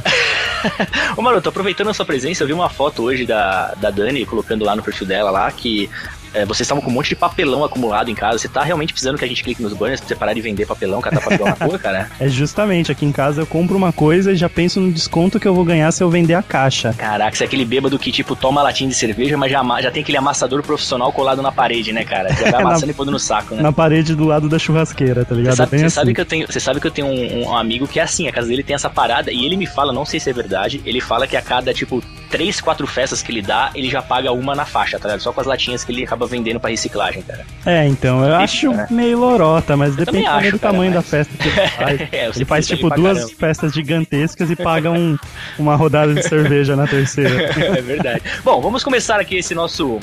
Ô Maroto, aproveitando a sua presença, eu vi uma foto hoje da, da Dani colocando lá no perfil dela lá que é, vocês estavam com um monte de papelão acumulado em casa. Você tá realmente precisando que a gente clique nos banners pra você parar de vender papelão, catar papelão na rua, cara? É justamente, aqui em casa eu compro uma coisa e já penso no desconto que eu vou ganhar se eu vender a caixa. Caraca, você é aquele bêbado que, tipo, toma latinha de cerveja, mas já, já tem aquele amassador profissional colado na parede, né, cara? Já vai amassando e pondo no saco, né? Na parede do lado da churrasqueira, tá Você ligado? sabe, você assim. sabe que eu tenho, você sabe que eu tenho um, um amigo que é assim, a casa dele tem essa parada e ele me fala, não sei se é verdade, ele fala que a cada tipo três, quatro festas que ele dá, ele já paga uma na faixa, tá ligado? Só com as latinhas que ele acaba vendendo pra reciclagem, cara. É, então, eu acho né? meio lorota, mas depende também também acho, do cara, tamanho mas- da festa que ele faz. É, eu ele faz tipo duas caramba. festas gigantescas e paga um, uma rodada de cerveja na terceira. é verdade. Bom, vamos começar aqui esse nosso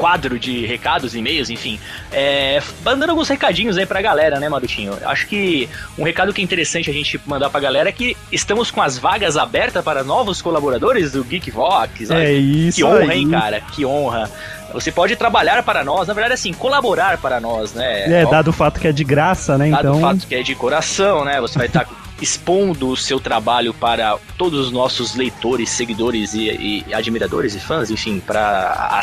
quadro de recados, e-mails, enfim. É, mandando alguns recadinhos aí pra galera, né, Marutinho? Acho que um recado que é interessante a gente mandar pra galera é que estamos com as vagas abertas para novos colaboradores do Geekvox. Olha É isso Que honra, aí. hein, cara? Que honra. Você pode trabalhar para nós, na verdade, assim, colaborar para nós, né? É, Ó, dado o fato que é de graça, né? Dado Então, o fato que é de coração, né? Você vai estar expondo o seu trabalho para todos os nossos leitores, seguidores e, e admiradores e fãs, enfim, para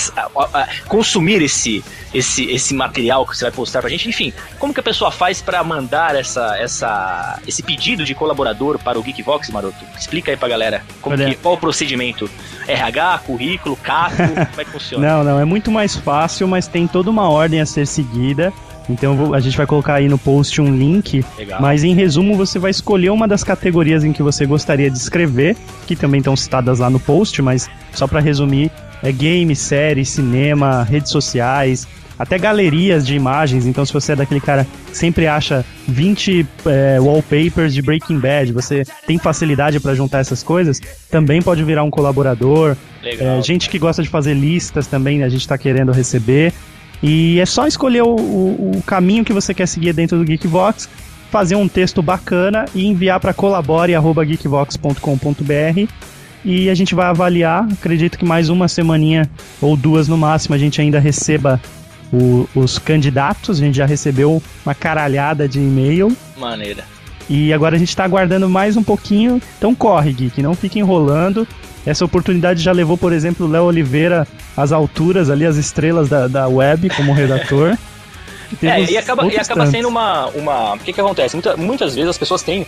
consumir esse, esse, esse material que você vai postar pra gente. Enfim, como que a pessoa faz para mandar essa, essa, esse pedido de colaborador para o Geekvox, Maroto? Explica aí pra galera como que, qual o procedimento. RH, currículo, CAPO, como é que funciona? Não, não, é muito mais fácil, mas tem toda uma ordem a ser seguida. Então a gente vai colocar aí no post um link, Legal. mas em resumo você vai escolher uma das categorias em que você gostaria de escrever, que também estão citadas lá no post, mas só pra resumir, é game, série, cinema, redes sociais, até galerias de imagens. Então se você é daquele cara que sempre acha 20 é, wallpapers de Breaking Bad, você tem facilidade pra juntar essas coisas, também pode virar um colaborador. É, gente que gosta de fazer listas também, a gente está querendo receber. E é só escolher o, o- o caminho que você quer seguir dentro do Geekvox, fazer um texto bacana e enviar para colabore.geekvox.com.br e a gente vai avaliar. Acredito que mais uma semaninha ou duas no máximo a gente ainda receba o- os candidatos. A gente já recebeu uma caralhada de e-mail. Maneira. E agora a gente tá aguardando mais um pouquinho. Então corre, Geek, não fique enrolando. Essa oportunidade já levou, por exemplo, o Léo Oliveira às alturas ali, às estrelas da, da web como redator. É, e acaba, e acaba sendo uma. uma o que, que acontece? Muita- muitas vezes as pessoas têm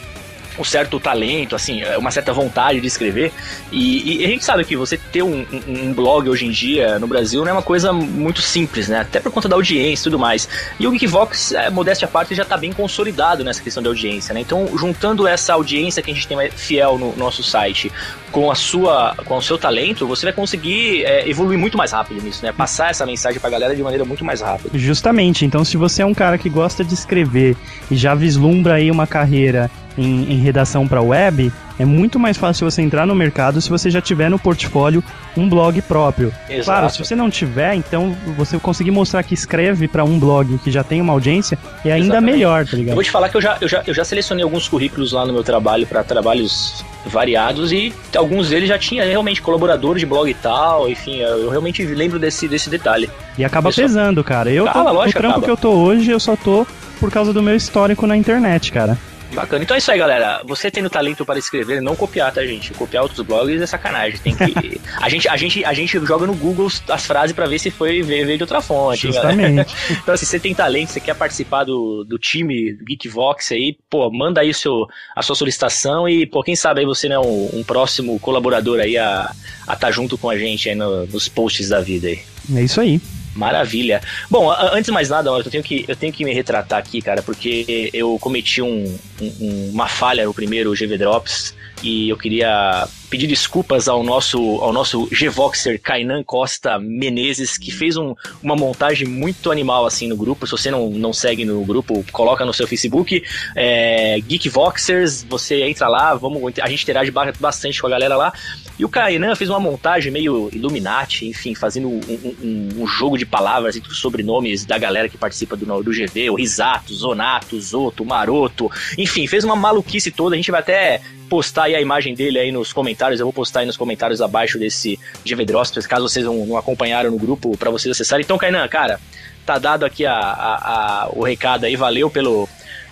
um certo talento, assim, uma certa vontade de escrever. E, e a gente sabe que você ter um, um- blog hoje em dia no Brasil não é uma coisa muito simples, né? Até por conta da audiência e tudo mais. E o Geekvox, é, modéstia à parte, já está bem consolidado nessa questão de audiência, né? Então, juntando essa audiência que a gente tem fiel no nosso site com a sua com o seu talento, você vai conseguir é, evoluir muito mais rápido nisso, né? Passar essa mensagem pra galera de maneira muito mais rápida. Justamente, então se você é um cara que gosta de escrever e já vislumbra aí uma carreira em, em redação para web, é muito mais fácil você entrar no mercado se você já tiver no portfólio um blog próprio. Exato. Claro, se você não tiver, então você conseguir mostrar que escreve para um blog que já tem uma audiência é ainda Exatamente. melhor, tá Eu ligado? vou te falar que eu já, eu já, eu já selecionei alguns currículos lá no meu trabalho para trabalhos variados e alguns deles já tinha realmente colaboradores de blog e tal, enfim, eu realmente lembro desse, desse detalhe. E acaba Pessoal- pesando, cara. Eu tô, Acaba, o lógico, trampo acaba. que eu tô hoje, eu só tô por causa do meu histórico na internet, cara. Bacana. Então é isso aí, galera. Você tendo talento para escrever, não copiar, tá, gente? Copiar outros blogs é sacanagem. Tem que. a, gente, a, gente, a gente joga no Google as frases para ver se foi veio veio de outra fonte. Justamente. Então, se você tem talento, você quer participar do, do time Geekvox aí, pô, manda aí seu, a sua solicitação e, pô, quem sabe aí você não é um, um próximo colaborador aí a estar tá junto com a gente aí no- nos posts da vida aí. É isso aí. Maravilha. Bom, antes de mais nada, eu tenho que, eu tenho que me retratar aqui, cara, porque eu cometi um- um- uma falha no primeiro GV Drops e eu queria pedir desculpas ao nosso, ao nosso Gvoxer Kainan Costa Menezes, que fez um- uma montagem muito animal assim no grupo. Se você não, não segue no grupo, coloca no seu Facebook, é, Geekvoxers, você entra lá, vamos, a gente interage ba- bastante com a galera lá. E o Kainan fez uma montagem meio Illuminati, enfim, fazendo um, um- um- um jogo de palavras entre os sobrenomes da galera que participa do, do GV, o Risato, Zonato, Zoto, Maroto, enfim, fez uma maluquice toda. A gente vai até postar aí a imagem dele aí nos comentários, eu vou postar aí nos comentários abaixo desse GV caso vocês não, não acompanharam no grupo, pra vocês acessarem. Então, Kainan, cara, tá dado aqui a, a- a- o recado aí, valeu pelo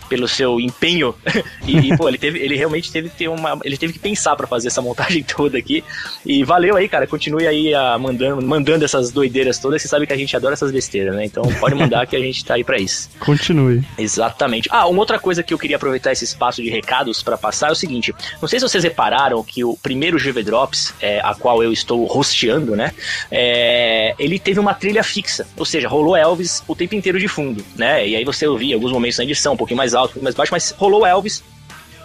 pelo seu empenho e, e, pô, ele teve, ele realmente teve que ter uma, ele teve que pensar pra fazer essa montagem toda aqui e valeu aí, cara, continue aí a, mandando, mandando essas doideiras todas, você sabe que a gente adora essas besteiras, né? Então pode mandar que a gente tá aí pra isso. Continue. Exatamente. Ah, uma outra coisa que eu queria aproveitar esse espaço de recados pra passar é o seguinte: não sei se vocês repararam que o primeiro GV Drops, é, a qual eu estou hosteando, né? é, ele teve uma trilha fixa, ou seja, rolou Elvis o tempo inteiro de fundo, né? E aí você ouvia alguns momentos na edição, um pouquinho mais alto, mais baixo, mas rolou Elvis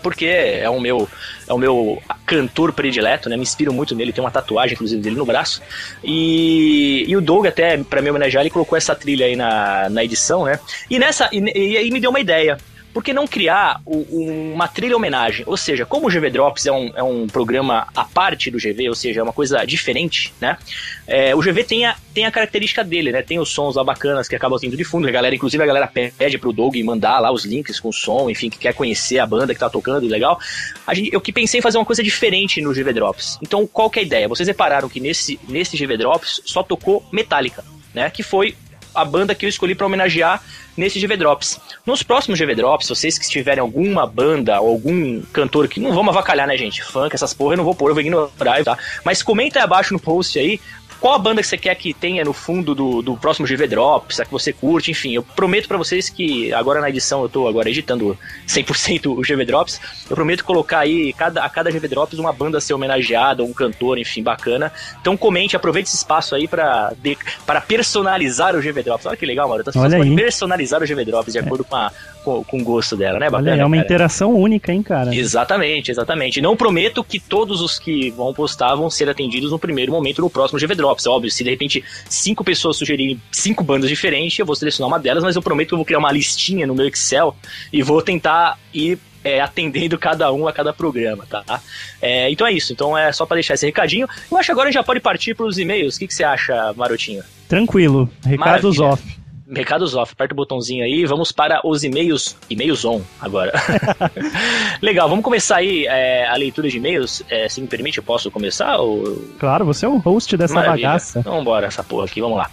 porque é o meu é o meu cantor predileto, né? Me inspiro muito nele, tem uma tatuagem inclusive dele no braço. E, e o Doug até para me homenagear, ele colocou essa trilha aí na, na edição, né? E nessa e, e aí me deu uma ideia. Por que não criar o- um- uma trilha homenagem? Ou seja, como o GV Drops é um, é um programa à parte do GV, ou seja, é uma coisa diferente, né? É, o GV tem a, tem a característica dele, né? Tem os sons lá bacanas que acabam tendo de fundo. A galera, inclusive, a galera pede pro Doug mandar lá os links com o som, enfim, que quer conhecer a banda que tá tocando, legal. A gente, eu que pensei em fazer uma coisa diferente no GV Drops. Então, qual que é a ideia? Vocês repararam que nesse, nesse GV Drops só tocou Metallica, né? Que foi a banda que eu escolhi pra homenagear nesse GV Drops. Nos próximos GV Drops, vocês que tiverem alguma banda ou algum cantor que não vamos avacalhar, né, gente? Funk, essas porra eu não vou pôr, eu vou ignorar, tá? Mas comenta aí abaixo no post aí qual a banda que você quer que tenha no fundo do, do próximo GV Drops, a que você curte, enfim. Eu prometo pra vocês que agora na edição, eu tô agora editando 100% o GV Drops, eu prometo colocar aí cada, a cada GV Drops uma banda a ser homenageada, um cantor, enfim, bacana. Então comente, aproveite esse espaço aí pra, de- para personalizar o GV Drops. Olha que legal, mano. Então, Olha aí. personalizar o GV Drops de acordo com, a, com, com o gosto dela, né? Olha, Bacana, é uma cara? interação única, hein, cara? Exatamente, exatamente. Não prometo que todos os que vão postar vão ser atendidos no primeiro momento no próximo GV Drops. É óbvio, se de repente cinco pessoas sugerirem cinco bandas diferentes, eu vou selecionar uma delas, mas eu prometo que eu vou criar uma listinha no meu Excel e vou tentar ir é, atendendo cada um a cada programa, tá? É, então é isso. Então é só pra deixar esse recadinho. Eu acho que agora a gente já pode partir pros e-mails. O que, que você acha, Marotinho? Tranquilo. Recados Maravilha. off. Recados off, aperta o botãozinho aí, vamos para os e-mails, e-mails on agora. Legal, vamos começar aí é, a leitura de e-mails. É, se me permite, eu posso começar? Ou... Claro, você é o host dessa Maravilha. bagaça. Então vambora essa porra aqui, vamos lá.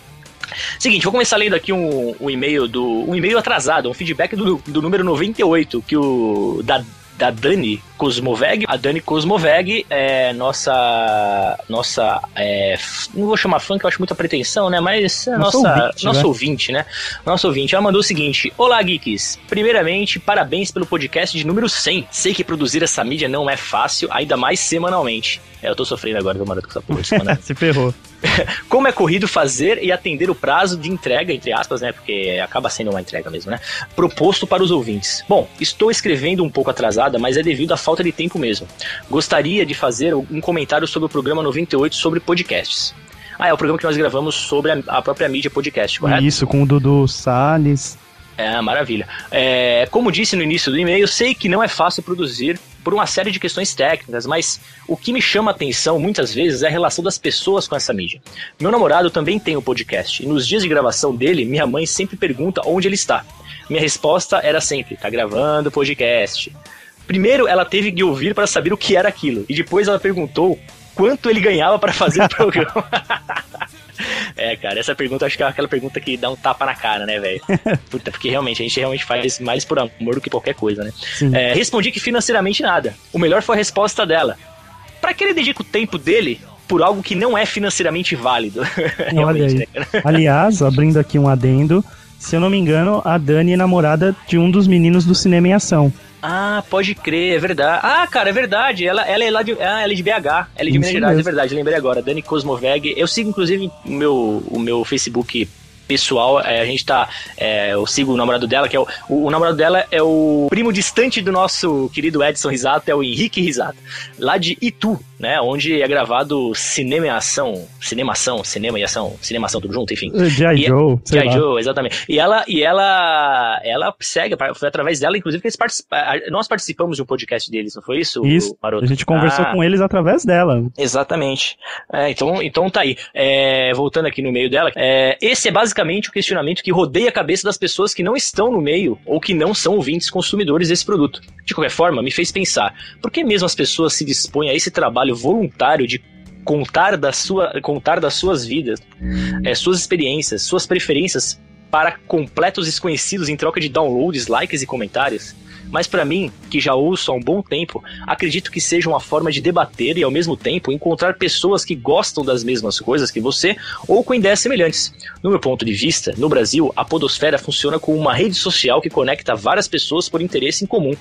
Seguinte, vou começar lendo aqui um, um e-mail do. um e-mail atrasado, um feedback do, do número 98, que o. Da da Dani Cosmoveg. A Dani Cosmoveg é nossa. Nossa. é, não vou chamar fã, que eu acho muita pretensão, né? Mas é Nosso nossa, ouvinte, nosso né? ouvinte, né? Nosso ouvinte. Ela mandou o seguinte: Olá, geeks. Primeiramente, parabéns pelo podcast de número 100. Sei que produzir essa mídia não é fácil, ainda mais semanalmente. É, eu tô sofrendo agora, viu, Maroto, com essa porra. Se ferrou. Como é corrido fazer e atender o prazo de entrega, entre aspas, né? Porque acaba sendo uma entrega mesmo, né? Proposto para os ouvintes. Bom, estou escrevendo um pouco atrasada, mas é devido à falta de tempo mesmo. Gostaria de fazer um comentário sobre o programa 98 sobre podcasts. Ah, é o programa que nós gravamos sobre a, a própria mídia podcast, correto? Isso, com o Dudu Salles. É, maravilha. É, como disse no início do e-mail, sei que não é fácil produzir por uma série de questões técnicas, mas o que me chama a atenção muitas vezes é a relação das pessoas com essa mídia. Meu namorado também tem o podcast, e nos dias de gravação dele, minha mãe sempre pergunta onde ele está. Minha resposta era sempre: tá gravando podcast. Primeiro, ela teve que ouvir para saber o que era aquilo, e depois ela perguntou quanto ele ganhava para fazer o programa. É, cara, essa pergunta acho que é aquela pergunta que dá um tapa na cara, né, velho? Puta, porque realmente, a gente realmente faz mais por amor do que qualquer coisa, né? É, respondi que financeiramente nada. O melhor foi a resposta dela. Pra que ele dedica o tempo dele por algo que não é financeiramente válido? Olha Realmente, aí. né? Aliás, abrindo aqui um adendo, se eu não me engano, a Dani é namorada de um dos meninos do Cinema em Ação. Ah, pode crer, é verdade. Ah, cara, é verdade. Ela, ela é lá de, ah, ela é de BH. Ela é de Isso Minas Gerais, mesmo. é verdade. Lembrei agora. Dani Cosmoveg. Eu sigo, inclusive, o meu, o meu Facebook pessoal. é, a gente tá. é, eu sigo o namorado dela, que é o, o, o namorado dela é o primo distante do nosso querido Edson Risato, é o Henrique Risato, lá de Itu, né? Onde é gravado cinema e ação. Cinemação, cinema e ação, cinemação, tudo junto, enfim. G.I. E- Joe, G.I. Joe, exatamente. E ela, e ela, ela segue, foi através dela, inclusive, que eles participaram. Nós participamos de um podcast deles, não foi isso, Isso, Maroto? a gente conversou Ah, com eles através dela. Exatamente. É, então, então tá aí. É, voltando aqui no meio dela, é, esse é basicamente o questionamento que rodeia a cabeça das pessoas que não estão no meio ou que não são ouvintes consumidores desse produto. De qualquer forma, me fez pensar, por que mesmo as pessoas se dispõem a esse trabalho voluntário de contar, da sua, contar das suas vidas, é, suas experiências, suas preferências para completos desconhecidos em troca de downloads, likes e comentários? Mas para mim, que já ouço há um bom tempo, acredito que seja uma forma de debater e ao mesmo tempo encontrar pessoas que gostam das mesmas coisas que você ou com ideias semelhantes. No meu ponto de vista, no Brasil, a Podosfera funciona como uma rede social que conecta várias pessoas por interesse em comum.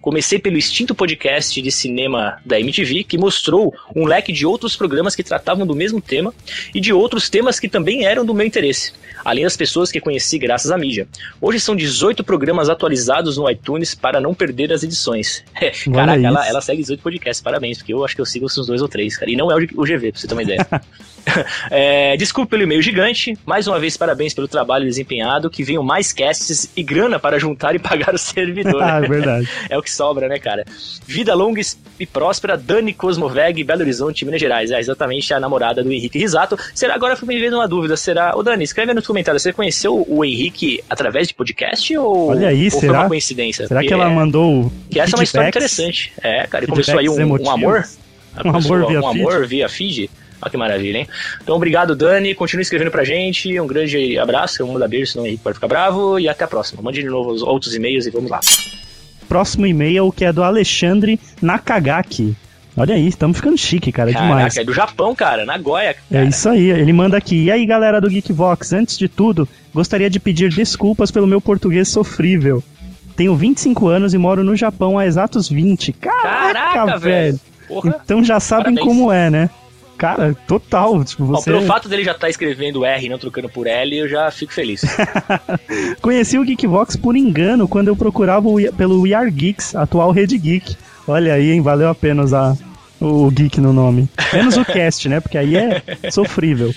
Comecei pelo extinto podcast de cinema da MTV, que mostrou um leque de outros programas que tratavam do mesmo tema e de outros temas que também eram do meu interesse, além das pessoas que conheci graças à mídia. Hoje são 18 programas atualizados no iTunes para não perder as edições. Caraca, isso. ela, ela segue 18 podcasts, parabéns, porque eu acho que eu sigo uns dois ou três, cara. E não é o GV, pra você ter uma ideia. É, desculpe pelo e-mail gigante. Mais uma vez, parabéns pelo trabalho desempenhado. Que venham mais casts e grana para juntar e pagar o servidor. ah, é verdade. É o que sobra, né, cara? Vida longa e próspera, Dani Cosmoveg, Belo Horizonte, Minas Gerais. É exatamente a namorada do Henrique Risato. Será agora me vendo uma dúvida? Será. Ô, Dani, escreve aí nos comentários. Você conheceu o Henrique através de podcast ou, Olha aí, ou foi será? uma coincidência? Será que ela mandou que essa é uma história interessante. É, cara, ele começou aí um, um amor. Um amor via um feed. amor via feed. Olha que maravilha, hein? Então, obrigado, Dani. Continue escrevendo pra gente. Um grande abraço. Eu mandar beijo, senão o Henrique pode ficar bravo. E até a próxima. Mande de novo os outros e-mails e vamos lá. Próximo e-mail que é do Alexandre Nakagaki. Olha aí, estamos ficando chique, cara, demais. Caraca, é do Japão, cara. Nagoya. É Cara. isso aí, ele manda aqui. E aí, galera do Geekvox, antes de tudo, gostaria de pedir desculpas pelo meu português sofrível. Tenho 25 anos e moro no Japão há exatos 20. Caraca, Caraca, velho. Porra. Então já sabem Parabéns. como é, né? Cara, total. Tipo, você pelo fato dele já estar escrevendo R e não trocando por L, eu já fico feliz. conheci o Geekvox por engano quando eu procurava o pelo We Are Geeks, atual Rede Geek. Olha aí, hein? Valeu a pena usar o Geek no nome. Menos o cast, né? Porque aí é sofrível.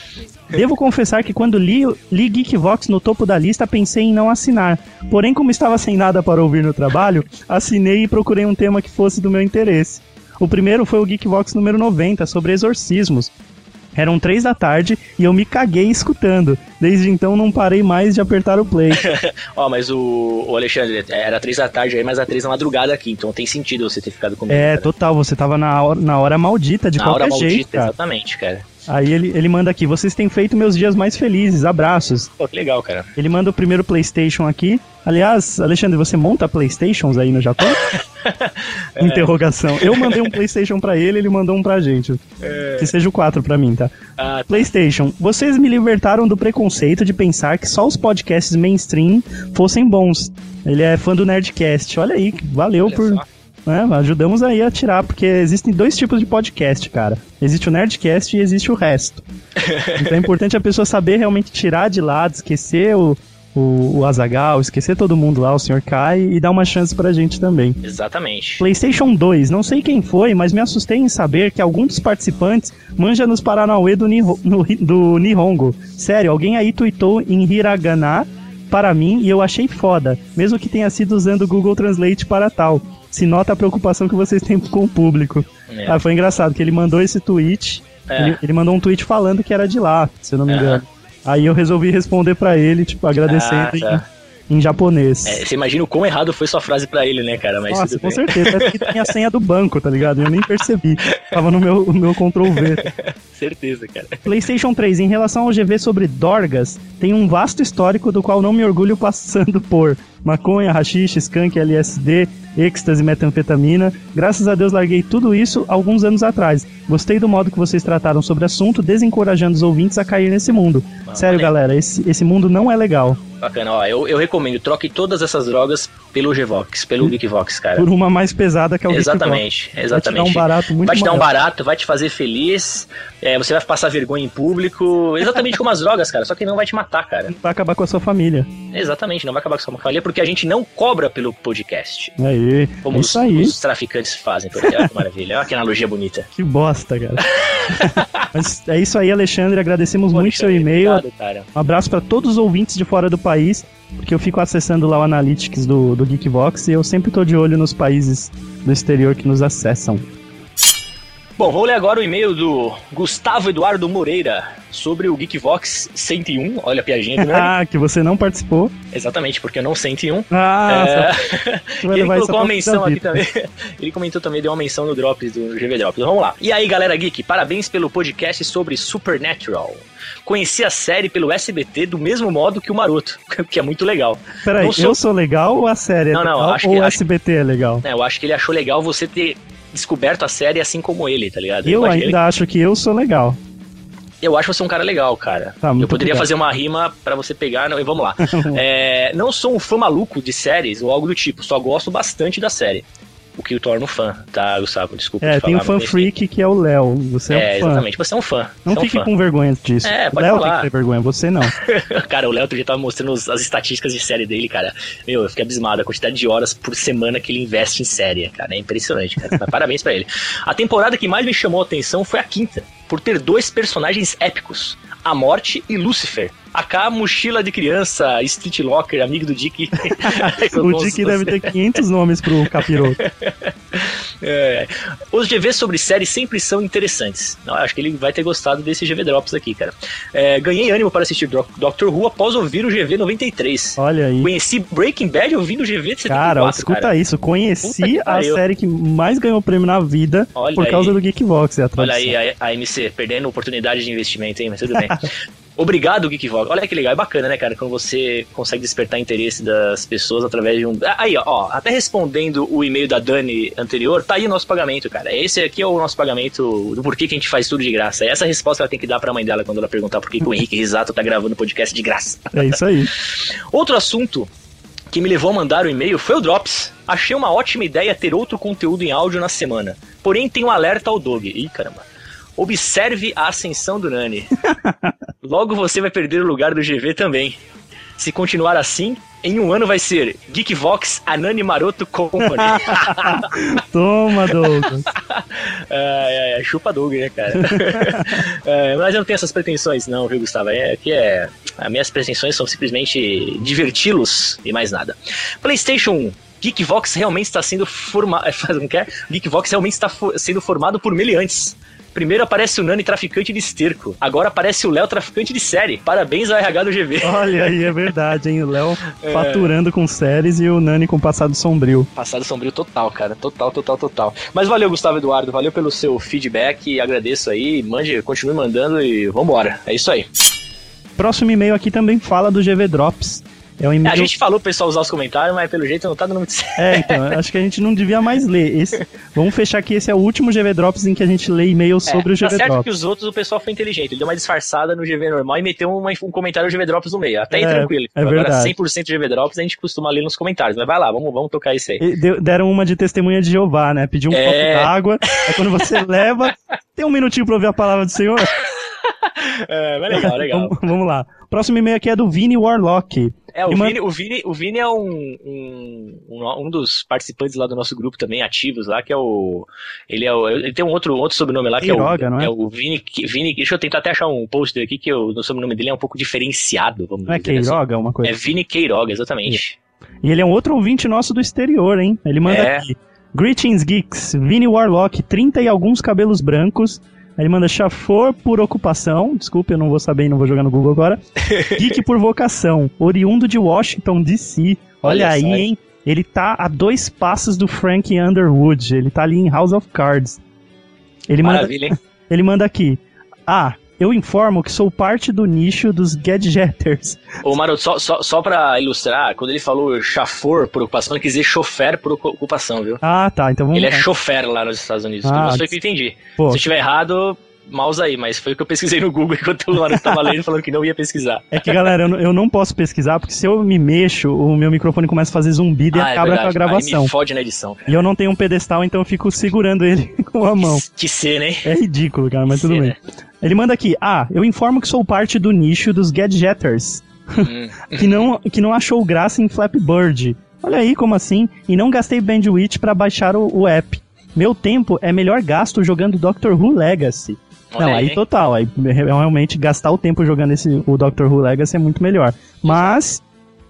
Devo confessar que quando li, li Geekvox no topo da lista, pensei em não assinar. Porém, como estava sem nada para ouvir no trabalho, assinei e procurei um tema que fosse do meu interesse. O primeiro foi o Geekvox número 90, sobre exorcismos. Eram três da tarde e eu me caguei escutando. Desde então não parei mais de apertar o play. Ó, mas o, o Alexandre, era três da tarde aí, mas era três da madrugada aqui, então tem sentido você ter ficado comigo. É, cara. total, você tava na hora, na hora maldita de Na qualquer hora maldita, jeito, cara. exatamente, cara. Aí ele, ele manda aqui, vocês têm feito meus dias mais felizes, abraços. Pô, que legal, cara. Ele manda o primeiro Playstation aqui. Aliás, Alexandre, você monta Playstations aí no Japão? Interrogação. Eu mandei um Playstation pra ele, ele mandou um pra gente. Que seja o 4 pra mim, tá? Ah, PlayStation, vocês me libertaram do preconceito de pensar que só os podcasts mainstream fossem bons. Ele é fã do Nerdcast. Olha aí, valeu olha por. só. Né, ajudamos aí a tirar, porque existem dois tipos de podcast, cara. Existe o Nerdcast e existe o resto. então é importante a pessoa saber realmente tirar de lado, esquecer o, o, o Azagal, esquecer todo mundo lá, o Sr. Kai, e dar uma chance pra gente também. Exatamente. PlayStation 2, não sei quem foi, mas me assustei em saber que algum dos participantes manja nos Paranauê do, Niho- no- do Nihongo. Sério, alguém aí tweetou em Hiragana para mim e eu achei foda, mesmo que tenha sido usando o Google Translate para tal. Se nota a preocupação que vocês têm com o público. É. Ah, foi engraçado que ele mandou esse tweet, É. ele, ele mandou um tweet falando que era de lá, se eu não me engano. Aí eu resolvi responder pra ele, tipo, agradecendo Ah, tá. em, em japonês. É, você imagina o quão errado foi sua frase pra ele, né, cara? Mas Nossa, com certeza. Parece que tem a senha do banco, tá ligado? Eu nem percebi. Tava no meu, no meu Ctrl V. Certeza, cara. PlayStation 3, em relação ao GV sobre Dorgas, tem um vasto histórico do qual não me orgulho passando por maconha, rachixe, skunk, LSD, êxtase, metanfetamina. Graças a Deus larguei tudo isso alguns anos atrás. Gostei do modo que vocês trataram sobre o assunto, desencorajando os ouvintes a cair nesse mundo. Sério, maneiro. galera, esse, esse mundo não é legal. Bacana, ó, eu, eu recomendo, troque todas essas drogas pelo Gvox, pelo Geekvox, cara. Por uma mais pesada que é o Exatamente, Vai te exatamente. dar um barato muito vai te dar um barato, vai te fazer feliz, é, você vai passar vergonha em público, exatamente como as drogas, cara, só que não vai te matar, cara. Vai acabar com a sua família. Exatamente, não vai acabar com sua família, porque a gente não cobra pelo podcast, Aí, como é os, aí. os traficantes fazem. Por Olha que maravilha, olha que analogia bonita. Que bosta, cara. Mas é isso aí, Alexandre. Agradecemos muito Poxa, seu e-mail. Obrigado, cara. Um abraço para todos os ouvintes de fora do país, porque eu fico acessando lá o Analytics do, do Geekvox e eu sempre tô de olho nos países do exterior que nos acessam. Bom, vou ler agora o e-mail do Gustavo Eduardo Moreira sobre o Geekvox 101. Olha a piadinha do nerd. ah, que você não participou. Exatamente, porque eu não 101. Ah, É, você vai ele colocou uma menção aqui também. Ele comentou também, deu uma menção no Drops do GV Drops. Vamos lá. E aí, galera geek, parabéns pelo podcast sobre Supernatural. Conheci a série pelo SBT do mesmo modo que o Maroto, que é muito legal. Peraí, não sou- eu sou legal ou a série é Não, não, legal? acho ou que- o acho- SBT é legal? É, eu acho que ele achou legal você ter descoberto a série assim como ele, tá ligado? Eu que ainda acho que eu sou legal. Eu acho você um cara legal, cara. Tá, eu poderia obrigado. fazer uma rima pra você pegar. Não, e vamos lá. É, não sou um fã maluco de séries ou algo do tipo, só gosto bastante da série. O que o torna um fã, tá, Gustavo? Desculpa É, te tem o falar, fan freak que é o Léo. Você é, É, um fã. exatamente. Você é um fã. Não é um fique fã. com vergonha disso. É, o pode Léo falar. tem que ter vergonha, você não. cara, o Léo outro dia tava mostrando os- as estatísticas de série dele, cara. Meu, eu fiquei abismado. A quantidade de horas por semana que ele investe em série, cara. É impressionante, cara. Mas parabéns pra ele. A temporada que mais me chamou a atenção foi a quinta, por ter dois personagens épicos: a Morte e Lúcifer. A K, mochila de criança, Street Locker, amigo do Dick. o Dick deve ter 500 nomes pro capiroto. É, os GVs sobre séries sempre são interessantes. Eu acho que ele vai ter gostado desse GV Drops aqui, cara. É, ganhei ânimo para assistir Doc- Doctor Who após ouvir o GV 93. Olha aí. Conheci Breaking Bad ouvindo o GV de 74, Cara, escuta cara. isso. Conheci a série que mais ganhou prêmio na vida Olha por causa aí. do Geekvox. É Olha aí, a, a MC, perdendo oportunidade de investimento, hein? Mas tudo bem. Obrigado, Geekvox. Olha que legal, é bacana, né, cara? Quando você consegue despertar interesse das pessoas através de um. Ah, Aí, ó, ó, até respondendo o e-mail da Dani anterior, tá aí o nosso pagamento, cara. Esse aqui é o nosso pagamento do porquê que a gente faz tudo de graça. É essa a resposta ela tem que dar pra mãe dela quando ela perguntar por que, que o Henrique Risato tá gravando podcast de graça. É isso aí. Outro assunto que me levou a mandar o e-mail foi o Drops. Achei uma ótima ideia ter outro conteúdo em áudio na semana. Porém, tem um alerta ao Dog. Ih, caramba. Observe a ascensão do Nani. Logo você vai perder o lugar do GV também. Se continuar assim, em um ano vai ser Geekvox Anani Maroto Company. Toma, Douglas. é, é, é, chupa Doug, né, cara? É, mas eu não tenho essas pretensões, não, viu, Gustavo? É que é. As minhas pretensões são simplesmente diverti-los e mais nada. PlayStation 1. Geekvox realmente está sendo formado. Faz um que é? Geekvox realmente está sendo formado por meliantes. Primeiro aparece o Nani traficante de esterco. Agora aparece o Léo traficante de série. Parabéns ao RH do GV. Olha aí, é verdade, hein? O Léo É. faturando com séries e o Nani com passado sombrio. Passado sombrio total, cara. Total, total, total. Mas valeu, Gustavo Eduardo. Valeu pelo seu feedback. Agradeço aí. Mande, continue mandando e vambora. É isso aí. Próximo e-mail aqui também fala do GV Drops. É um A e-mail. gente falou pro pessoal usar os comentários, mas pelo jeito não tá dando muito certo. É, então, acho que a gente não devia mais ler. Esse- Vamos fechar aqui, esse é o último GV Drops em que a gente lê e-mails sobre o tá GV certo Drops. que os outros o pessoal foi inteligente. Ele deu uma disfarçada no GV normal e meteu uma- um comentário GV Drops no meio. Até aí É, tranquilo. é Agora verdade. 100% GV Drops a gente costuma ler nos comentários. Mas vai lá, vamos, vamos tocar isso aí. E Deram uma de testemunha de Jeová, né? Pediu um É. copo d'água, aí quando você leva, tem um minutinho pra ouvir a palavra do Senhor. É, mas legal, legal. Vamos, vamos lá. Próximo e-mail aqui é do Vini Warlock. É, o Vini, o, Vini, o Vini é um, um, um, dos participantes lá do nosso grupo também, ativos lá, que é o. Ele é o. Ele tem um outro, outro sobrenome lá, que Queiroga, é o. não é? É o Vini, Vini. Deixa eu tentar até achar um post aqui que o, sobrenome dele é um pouco diferenciado, vamos Não é dizer assim. Queiroga, uma coisa? É Vini Queiroga, exatamente. E ele é um outro ouvinte nosso do exterior, hein? Ele manda É. aqui. Greetings, geeks. Vini Warlock, 30 e alguns cabelos brancos. Aí Ele manda chafor por ocupação. Desculpe, eu não vou saber e não vou jogar no Google agora. Geek por vocação. Oriundo de Washington, D.C. Olha, Olha aí, só, hein? Ele tá a dois passos do Frank Underwood. Ele tá ali em House of Cards. Ele manda, Maravilha, hein? ele manda aqui. Ah, eu informo que sou parte do nicho dos gadgeters. Ô, Maroto, só, só, só pra ilustrar, quando ele falou chafor por ocupação, ele quis dizer chofer por ocu- ocupação, viu? Ah, tá. Então vamos Ele é lá. chofer lá nos Estados Unidos. Ah, Não foi o que eu entendi. Pô, Se eu estiver errado, mouse aí, mas foi o que eu pesquisei no Google enquanto o Maroto tava lendo falando que não ia pesquisar. É que, galera, eu não, posso pesquisar, porque se eu me mexo, o meu microfone começa a fazer zumbido e Ah, é acaba com a gravação. Aí me fode na edição, cara. E eu não tenho um pedestal, então eu fico segurando ele com a mão. Que cena, hein? É ridículo, cara, mas Que tudo cena. bem. Ele manda aqui, ah, eu informo que sou parte do nicho dos gadgeters, Hum. que não, que não achou graça em Flappy Bird. Olha aí como assim, e não gastei Bandwidth pra baixar o, o app. Meu tempo é melhor gasto jogando Doctor Who Legacy. Olha Não, aí, aí total, aí realmente gastar o tempo jogando esse, o Doctor Who Legacy é muito melhor. Mas,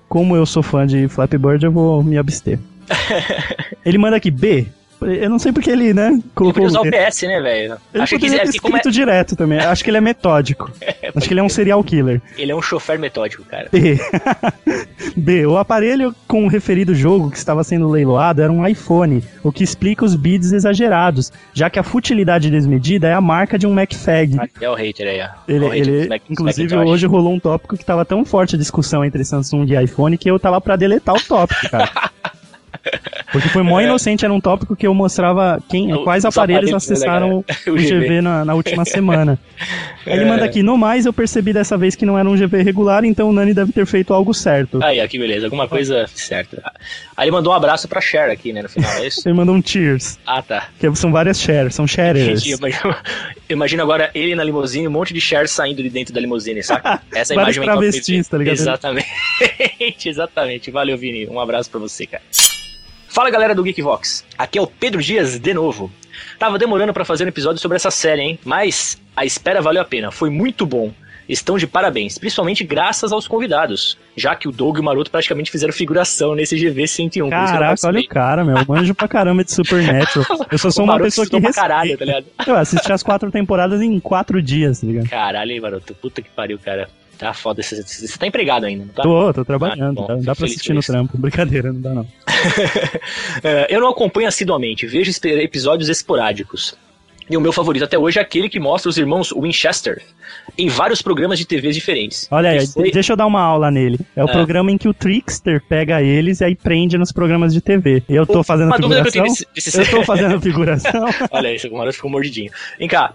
como eu sou fã de Flappy Bird, eu vou me abster. ele manda aqui, B. Eu não sei porque ele, né, colocou podia usar o. PS, né, velho? Ele Acho que poderia é ter que como é- escrito direto também. Acho que ele é metódico. Acho que ele é um serial killer. ele é um chofer metódico, cara. B. B. O aparelho com o referido jogo que estava sendo leiloado era um iPhone, o que explica os bids exagerados, já que a futilidade desmedida é a marca de um MacFag. É o hater aí, ó. Ele, É ele- Mac- inclusive, Macintosh. hoje rolou um tópico que tava tão forte a discussão entre Samsung e iPhone que eu tava pra deletar o tópico, cara. Porque foi mó inocente, era um tópico que eu mostrava quem, É. O- quais os aparelhos aparelhos, né, acessaram o GV na, na última semana. Aí Ele manda aqui, no mais, eu percebi dessa vez que não era um GV regular, então o Nani deve ter feito algo certo. Aí, ó, que beleza. Alguma coisa certa. Aí ele mandou um abraço pra Cher aqui, né, no final, é isso? Ele mandou um cheers, Ah, tá. que são várias shares, são sharers. Imagina, agora ele na limusine, um monte de Cher saindo de dentro da limusine, saca? Essa é a imagem travestis, tá ligado? Exatamente, exatamente. Valeu, Vini. Um abraço pra você, cara. Fala galera do Geekvox, aqui é o Pedro Dias de novo. Tava demorando pra fazer um episódio sobre essa série, hein? Mas a espera valeu a pena, foi muito bom. Estão de parabéns, principalmente graças aos convidados, já que o Doug e o Maroto praticamente fizeram figuração nesse GV 101. por isso que eu não Caraca, olha o cara, meu. Eu manjo pra caramba de Supernatural. Eu só sou uma pessoa que pra caralho, tá ligado? Eu assisti as quatro temporadas em quatro dias, tá ligado? Caralho, hein, Maroto? Puta que pariu, cara. Tá foda. Você, você tá empregado ainda, não tá? Tô, tô trabalhando. Ah, bom, dá, dá pra assistir no trampo. Brincadeira, não dá não. É, eu não acompanho assiduamente, vejo episódios esporádicos. E o meu favorito até hoje é aquele que mostra os irmãos Winchester em vários programas de TV diferentes. Olha aí, foi- deixa eu dar uma aula nele. É o É. programa em que o Trickster pega eles e aí prende nos programas de TV. Eu tô fazendo Uma dúvida que eu tenho figuração. desse, desse Eu tô fazendo figuração. Olha isso, o Maroto ficou mordidinho. Vem cá.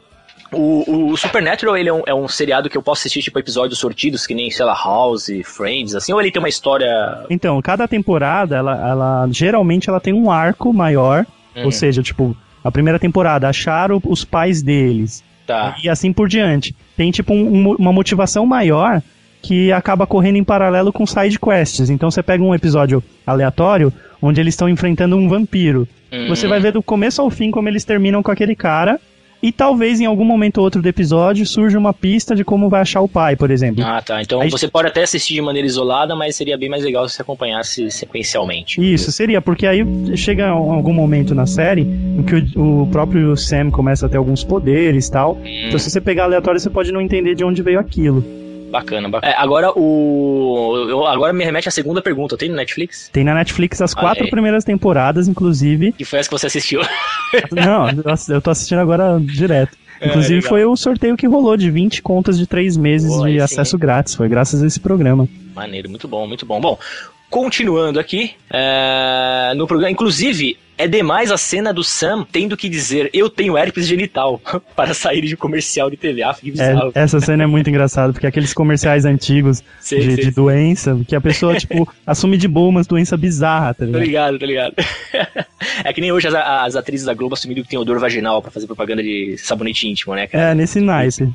O, o Supernatural ele é, um, é um seriado que eu posso assistir tipo episódios sortidos, que nem, sei lá, House, Friends, assim, ou ele tem uma história. Então, cada temporada, ela, ela geralmente ela tem um arco maior. Hum, Ou seja, tipo, a primeira temporada acharam os pais deles. tá. E assim por diante. Tem tipo um- um- uma motivação maior que acaba correndo em paralelo com side quests. Então você pega um episódio aleatório onde eles estão enfrentando um vampiro. Hum, Você vai ver do começo ao fim como eles terminam com aquele cara E talvez em algum momento ou outro do episódio surja uma pista de como vai achar o pai, por exemplo. Ah, tá. Então Aí- você pode até assistir de maneira isolada, mas seria bem mais legal se você acompanhasse sequencialmente. Isso, seria, porque aí chega algum momento na série em que o, o próprio Sam começa a ter alguns poderes e tal. Então, se você pegar aleatório, você pode não entender de onde veio aquilo. Bacana, bacana. É, agora o. eu- agora me remete à segunda pergunta. Tem no Netflix? Tem na Netflix as Olha quatro aí. primeiras temporadas, inclusive. Que foi essa que você assistiu? Não, eu tô assistindo agora direto. É, Inclusive legal. foi o sorteio que rolou de 20 contas de 3 meses aí de sim. acesso grátis. Foi graças a esse programa. Maneiro, muito bom, muito bom. Bom, continuando aqui, é, no programa, inclusive, é demais a cena do Sam tendo que dizer eu tenho herpes genital para sair de um comercial de TV. Ah, É, essa cena é muito engraçada, porque aqueles comerciais antigos Sei, de, sei, de doença, que a pessoa, tipo, assume de boa umas doenças bizarras, tá ligado? ligado, tô ligado. é que nem hoje as, as atrizes da Globo assumindo que tem odor vaginal pra fazer propaganda de sabonete íntimo, né, cara? É, nesse naipe.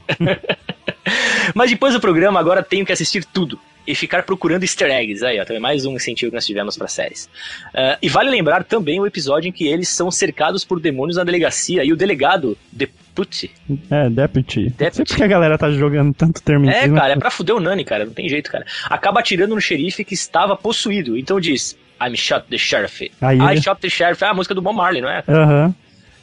Mas depois do programa, agora tenho que assistir tudo. E ficar procurando easter eggs. Aí, ó, também mais um incentivo que nós tivemos pra séries. Ah, e vale lembrar também o episódio em que eles são cercados por demônios na delegacia e o delegado, Deputy. É, Deputy. Deputy. porque a galera tá jogando tanto termo em É, cara, é pra fuder o Nani, cara, não tem jeito, cara. Acaba atirando no xerife que estava possuído. Então diz: I'm shot the sheriff. Aí I shot the sheriff. É a música do Bob Marley, não é? Aham,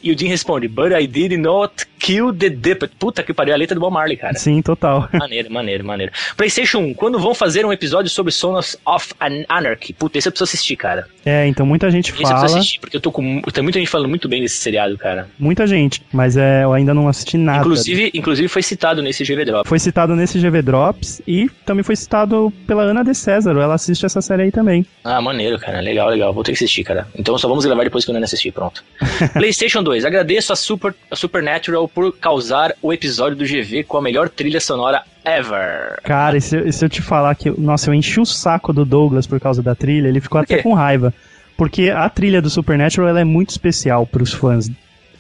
E o Jim responde: But I did not kill the deputy. Puta que pariu, a letra do Bob Marley, cara. sim, total. Maneiro, maneiro, maneiro. PlayStation 1, quando vão fazer um episódio sobre Sons of An- Anarchy? Puta, esse eu preciso assistir, cara. É, então muita gente Esse eu preciso fala, assistir, porque eu tô com. Tem muita gente falando muito bem desse seriado, cara. muita gente, mas é, eu ainda não assisti nada. Inclusive, inclusive foi citado nesse GV Drop. Foi citado nesse GV Drops e também foi citado pela Ana de César, ela assiste essa série aí também. Ah, maneiro, cara. Legal, legal. Vou ter que assistir, cara. Então só vamos gravar depois que eu não assistir, pronto. PlayStation 2. Agradeço a, Super, a Supernatural por causar o episódio do GV com a melhor trilha sonora ever. Cara, e se, eu- e se eu te falar que, nossa, eu enchi o saco do Douglas por causa da trilha, ele ficou até com raiva. Porque a trilha do Supernatural ela é muito especial pros fãs.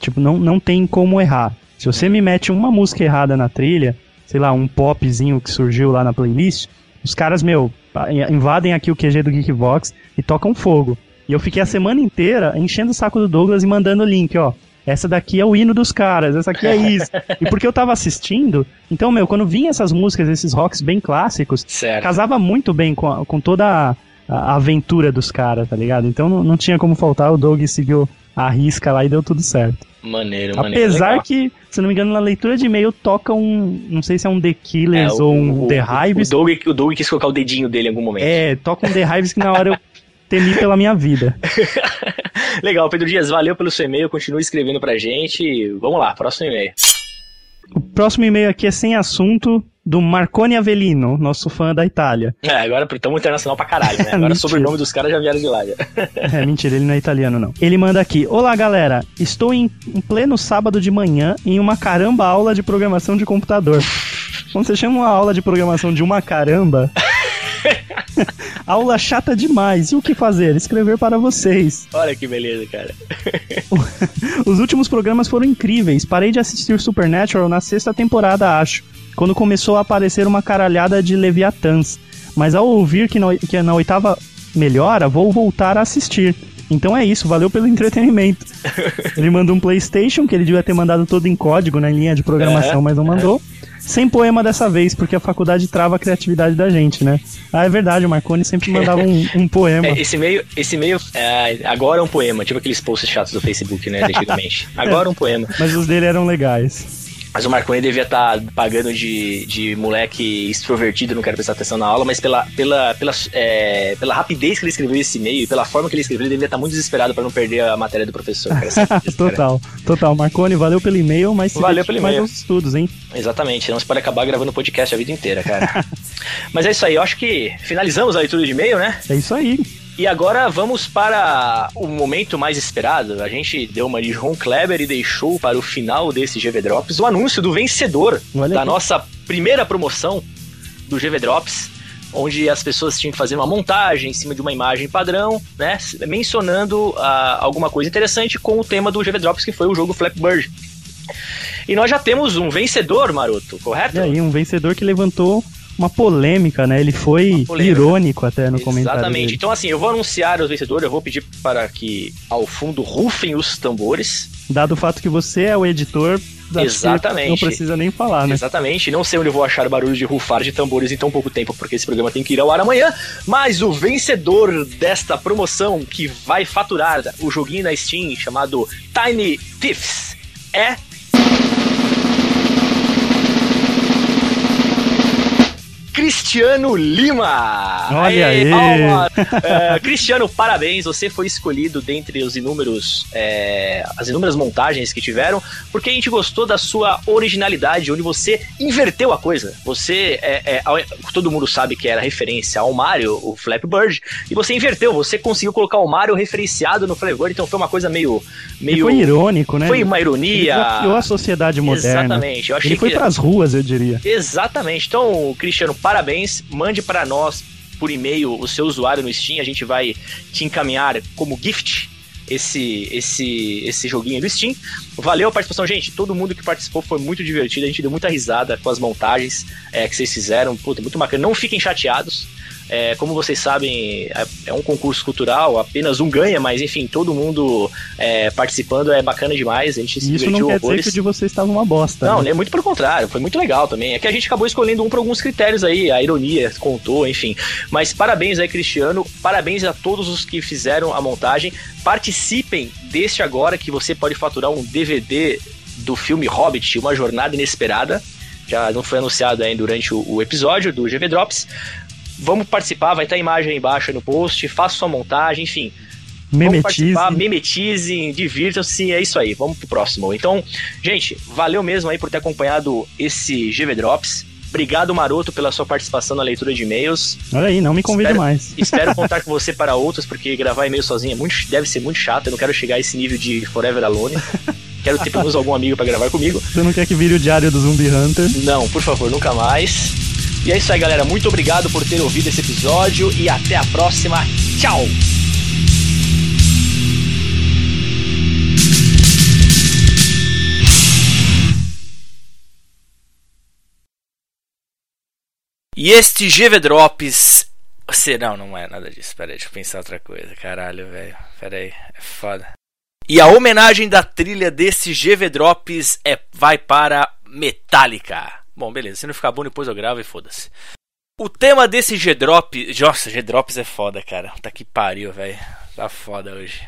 Tipo, não, não tem como errar. Se você me mete uma música errada na trilha, sei lá, um popzinho que surgiu lá na playlist, os caras, meu, invadem aqui o QG do Geekbox e tocam fogo. E eu fiquei a semana inteira enchendo o saco do Douglas e mandando o link, ó. Essa daqui é o hino dos caras, essa aqui é isso. e porque eu tava assistindo, então, meu, quando vinha essas músicas, esses rocks bem clássicos, Certo. casava muito bem com, a- com toda a, a aventura dos caras, tá ligado? Então não, não tinha como faltar, o Doug seguiu a risca lá e deu tudo certo. Maneiro, maneiro. Apesar legal. que, se não me engano, na leitura de e-mail toca um. Não sei se é um The Killers É, ou um o- The o- Hives. O Doug, o Doug quis colocar o dedinho dele em algum momento. É, toca um The Hives que na hora eu temi pela minha vida. Legal, Pedro Dias, valeu pelo seu e-mail, continue escrevendo pra gente. Vamos lá, próximo e-mail. O próximo e-mail aqui é sem assunto do Marconi Avelino, nosso fã da Itália. É, agora estamos internacional pra caralho, né? Agora o sobrenome dos caras já vieram de lá. Já. É, mentira, ele não é italiano, não. Ele manda aqui: Olá, galera. Estou em, em pleno sábado de manhã em uma caramba aula de programação de computador. Quando você chama uma aula de programação de uma caramba. aula chata demais. E o que fazer? Escrever para vocês. Olha que beleza, cara. Os últimos programas foram incríveis. Parei de assistir Supernatural na sexta temporada, acho. Quando começou a aparecer uma caralhada de Leviatãs. Mas ao ouvir que, no, que na oitava melhora, vou voltar a assistir. Então é isso, valeu pelo entretenimento. Ele mandou um PlayStation, que ele devia ter mandado todo em código na linha de programação, É, mas não mandou. Sem poema dessa vez, porque a faculdade trava a criatividade da gente, né? Ah, é verdade, o Marconi sempre mandava um, um poema. É, esse e-mail, esse e-mail é, agora é um poema, tipo aqueles posts chatos do Facebook, né, antigamente. Agora é um poema. Mas os dele eram legais. Mas o Marconi devia estar pagando de, de moleque extrovertido, não quero prestar atenção na aula, mas pela, pela, pela, é, pela rapidez que ele escreveu esse e-mail e pela forma que ele escreveu, ele devia estar muito desesperado para não perder a matéria do professor. Cara, total, total. Marconi, valeu pelo e-mail, mas se Valeu pelo mais aos estudos, hein? Exatamente, senão você pode acabar gravando podcast a vida inteira, cara. mas é isso aí, eu acho que finalizamos a leitura de e-mail, né? É isso aí. E agora vamos para o momento mais esperado. A gente deu uma de João Kleber e deixou para o final desse GV Drops o anúncio do vencedor Olha da aqui. nossa primeira promoção do GV Drops, onde as pessoas tinham que fazer uma montagem em cima de uma imagem padrão, né, mencionando ah, alguma coisa interessante com o tema do GV Drops, que foi o jogo Flappy Bird. E nós já temos um vencedor, Maroto, correto? E aí, um vencedor que levantou uma polêmica, né? Ele foi polêmica. irônico até no comentário. Exatamente. Então, assim, eu vou anunciar os vencedores. Eu vou pedir para que ao fundo rufem os tambores. Dado o fato que você é o editor, Exatamente. não precisa nem falar, né? Exatamente. Não sei onde eu vou achar barulho de rufar de tambores em tão pouco tempo, porque esse programa tem que ir ao ar amanhã. Mas o vencedor desta promoção que vai faturar o joguinho na Steam chamado Tiny Thieves é. Cristiano Lima! Olha aí. É, Cristiano, parabéns! Você foi escolhido dentre os inúmeros, é, as inúmeras montagens que tiveram, porque a gente gostou da sua originalidade, onde você inverteu a coisa. Você, é, é, todo mundo sabe que era referência ao Mario, o Flappy Bird, e você inverteu. Você conseguiu colocar o Mario referenciado no Flappy Bird, então foi uma coisa meio, Ele meio, foi irônico, né? foi uma Ele ironia. desafiou a sociedade moderna. Exatamente. Eu achei Ele foi que pras ruas, eu diria. Exatamente. Então, Cristiano, parabéns. Mande para nós por e-mail o seu usuário no Steam. A gente vai te encaminhar como gift esse esse esse joguinho do Steam. Valeu a participação, gente. Todo mundo que participou foi muito divertido. A gente deu muita risada com as montagens é, que vocês fizeram. Puta, muito bacana. Não fiquem chateados. É, como vocês sabem, é- é um concurso cultural, apenas um ganha, mas enfim, todo mundo é, participando é bacana demais. A gente se isso divertiu não quer dizer que o de vocês estava uma bosta. Não, né? né, muito pelo contrário, foi muito legal também. É que a gente acabou escolhendo um por alguns critérios aí, a ironia contou, enfim. Mas parabéns aí, Cristiano, parabéns a todos os que fizeram a montagem. Participem deste agora que você pode faturar um DVD do filme Hobbit, Uma Jornada Inesperada. Já não foi anunciado aí durante o, o episódio do GV Drops. Vamos participar, vai estar a imagem aí embaixo aí no post, faça sua montagem, enfim. Vamos Memetize. participar, memetizem, divirtam-se, é isso aí, vamos pro próximo. Então, gente, valeu mesmo aí por ter acompanhado esse GV Drops. Obrigado, Maroto, pela sua participação na leitura de e-mails. Olha aí, não me convide Espero- mais. Espero contar com você para outros, porque gravar e-mail sozinho é muito, deve ser muito chato. Eu não quero chegar a esse nível de Forever Alone. Quero ter pelo menos algum amigo para gravar comigo. Você não quer que vire o diário do Zumbi Hunter? Não, por favor, nunca mais. E é isso aí, galera. Muito obrigado por ter ouvido esse episódio e até a próxima. Tchau! E este GV Drops. Você, não, não é nada disso. Pera aí, deixa eu pensar outra coisa. Caralho, velho. Pera aí, é foda. E a homenagem da trilha desse GV Drops é, vai para Metallica. Bom, beleza. Se não ficar bom, depois eu gravo e foda-se. O tema desse G-Drop. Nossa, G-Drops é foda, cara. Tá que pariu, velho. Tá foda hoje.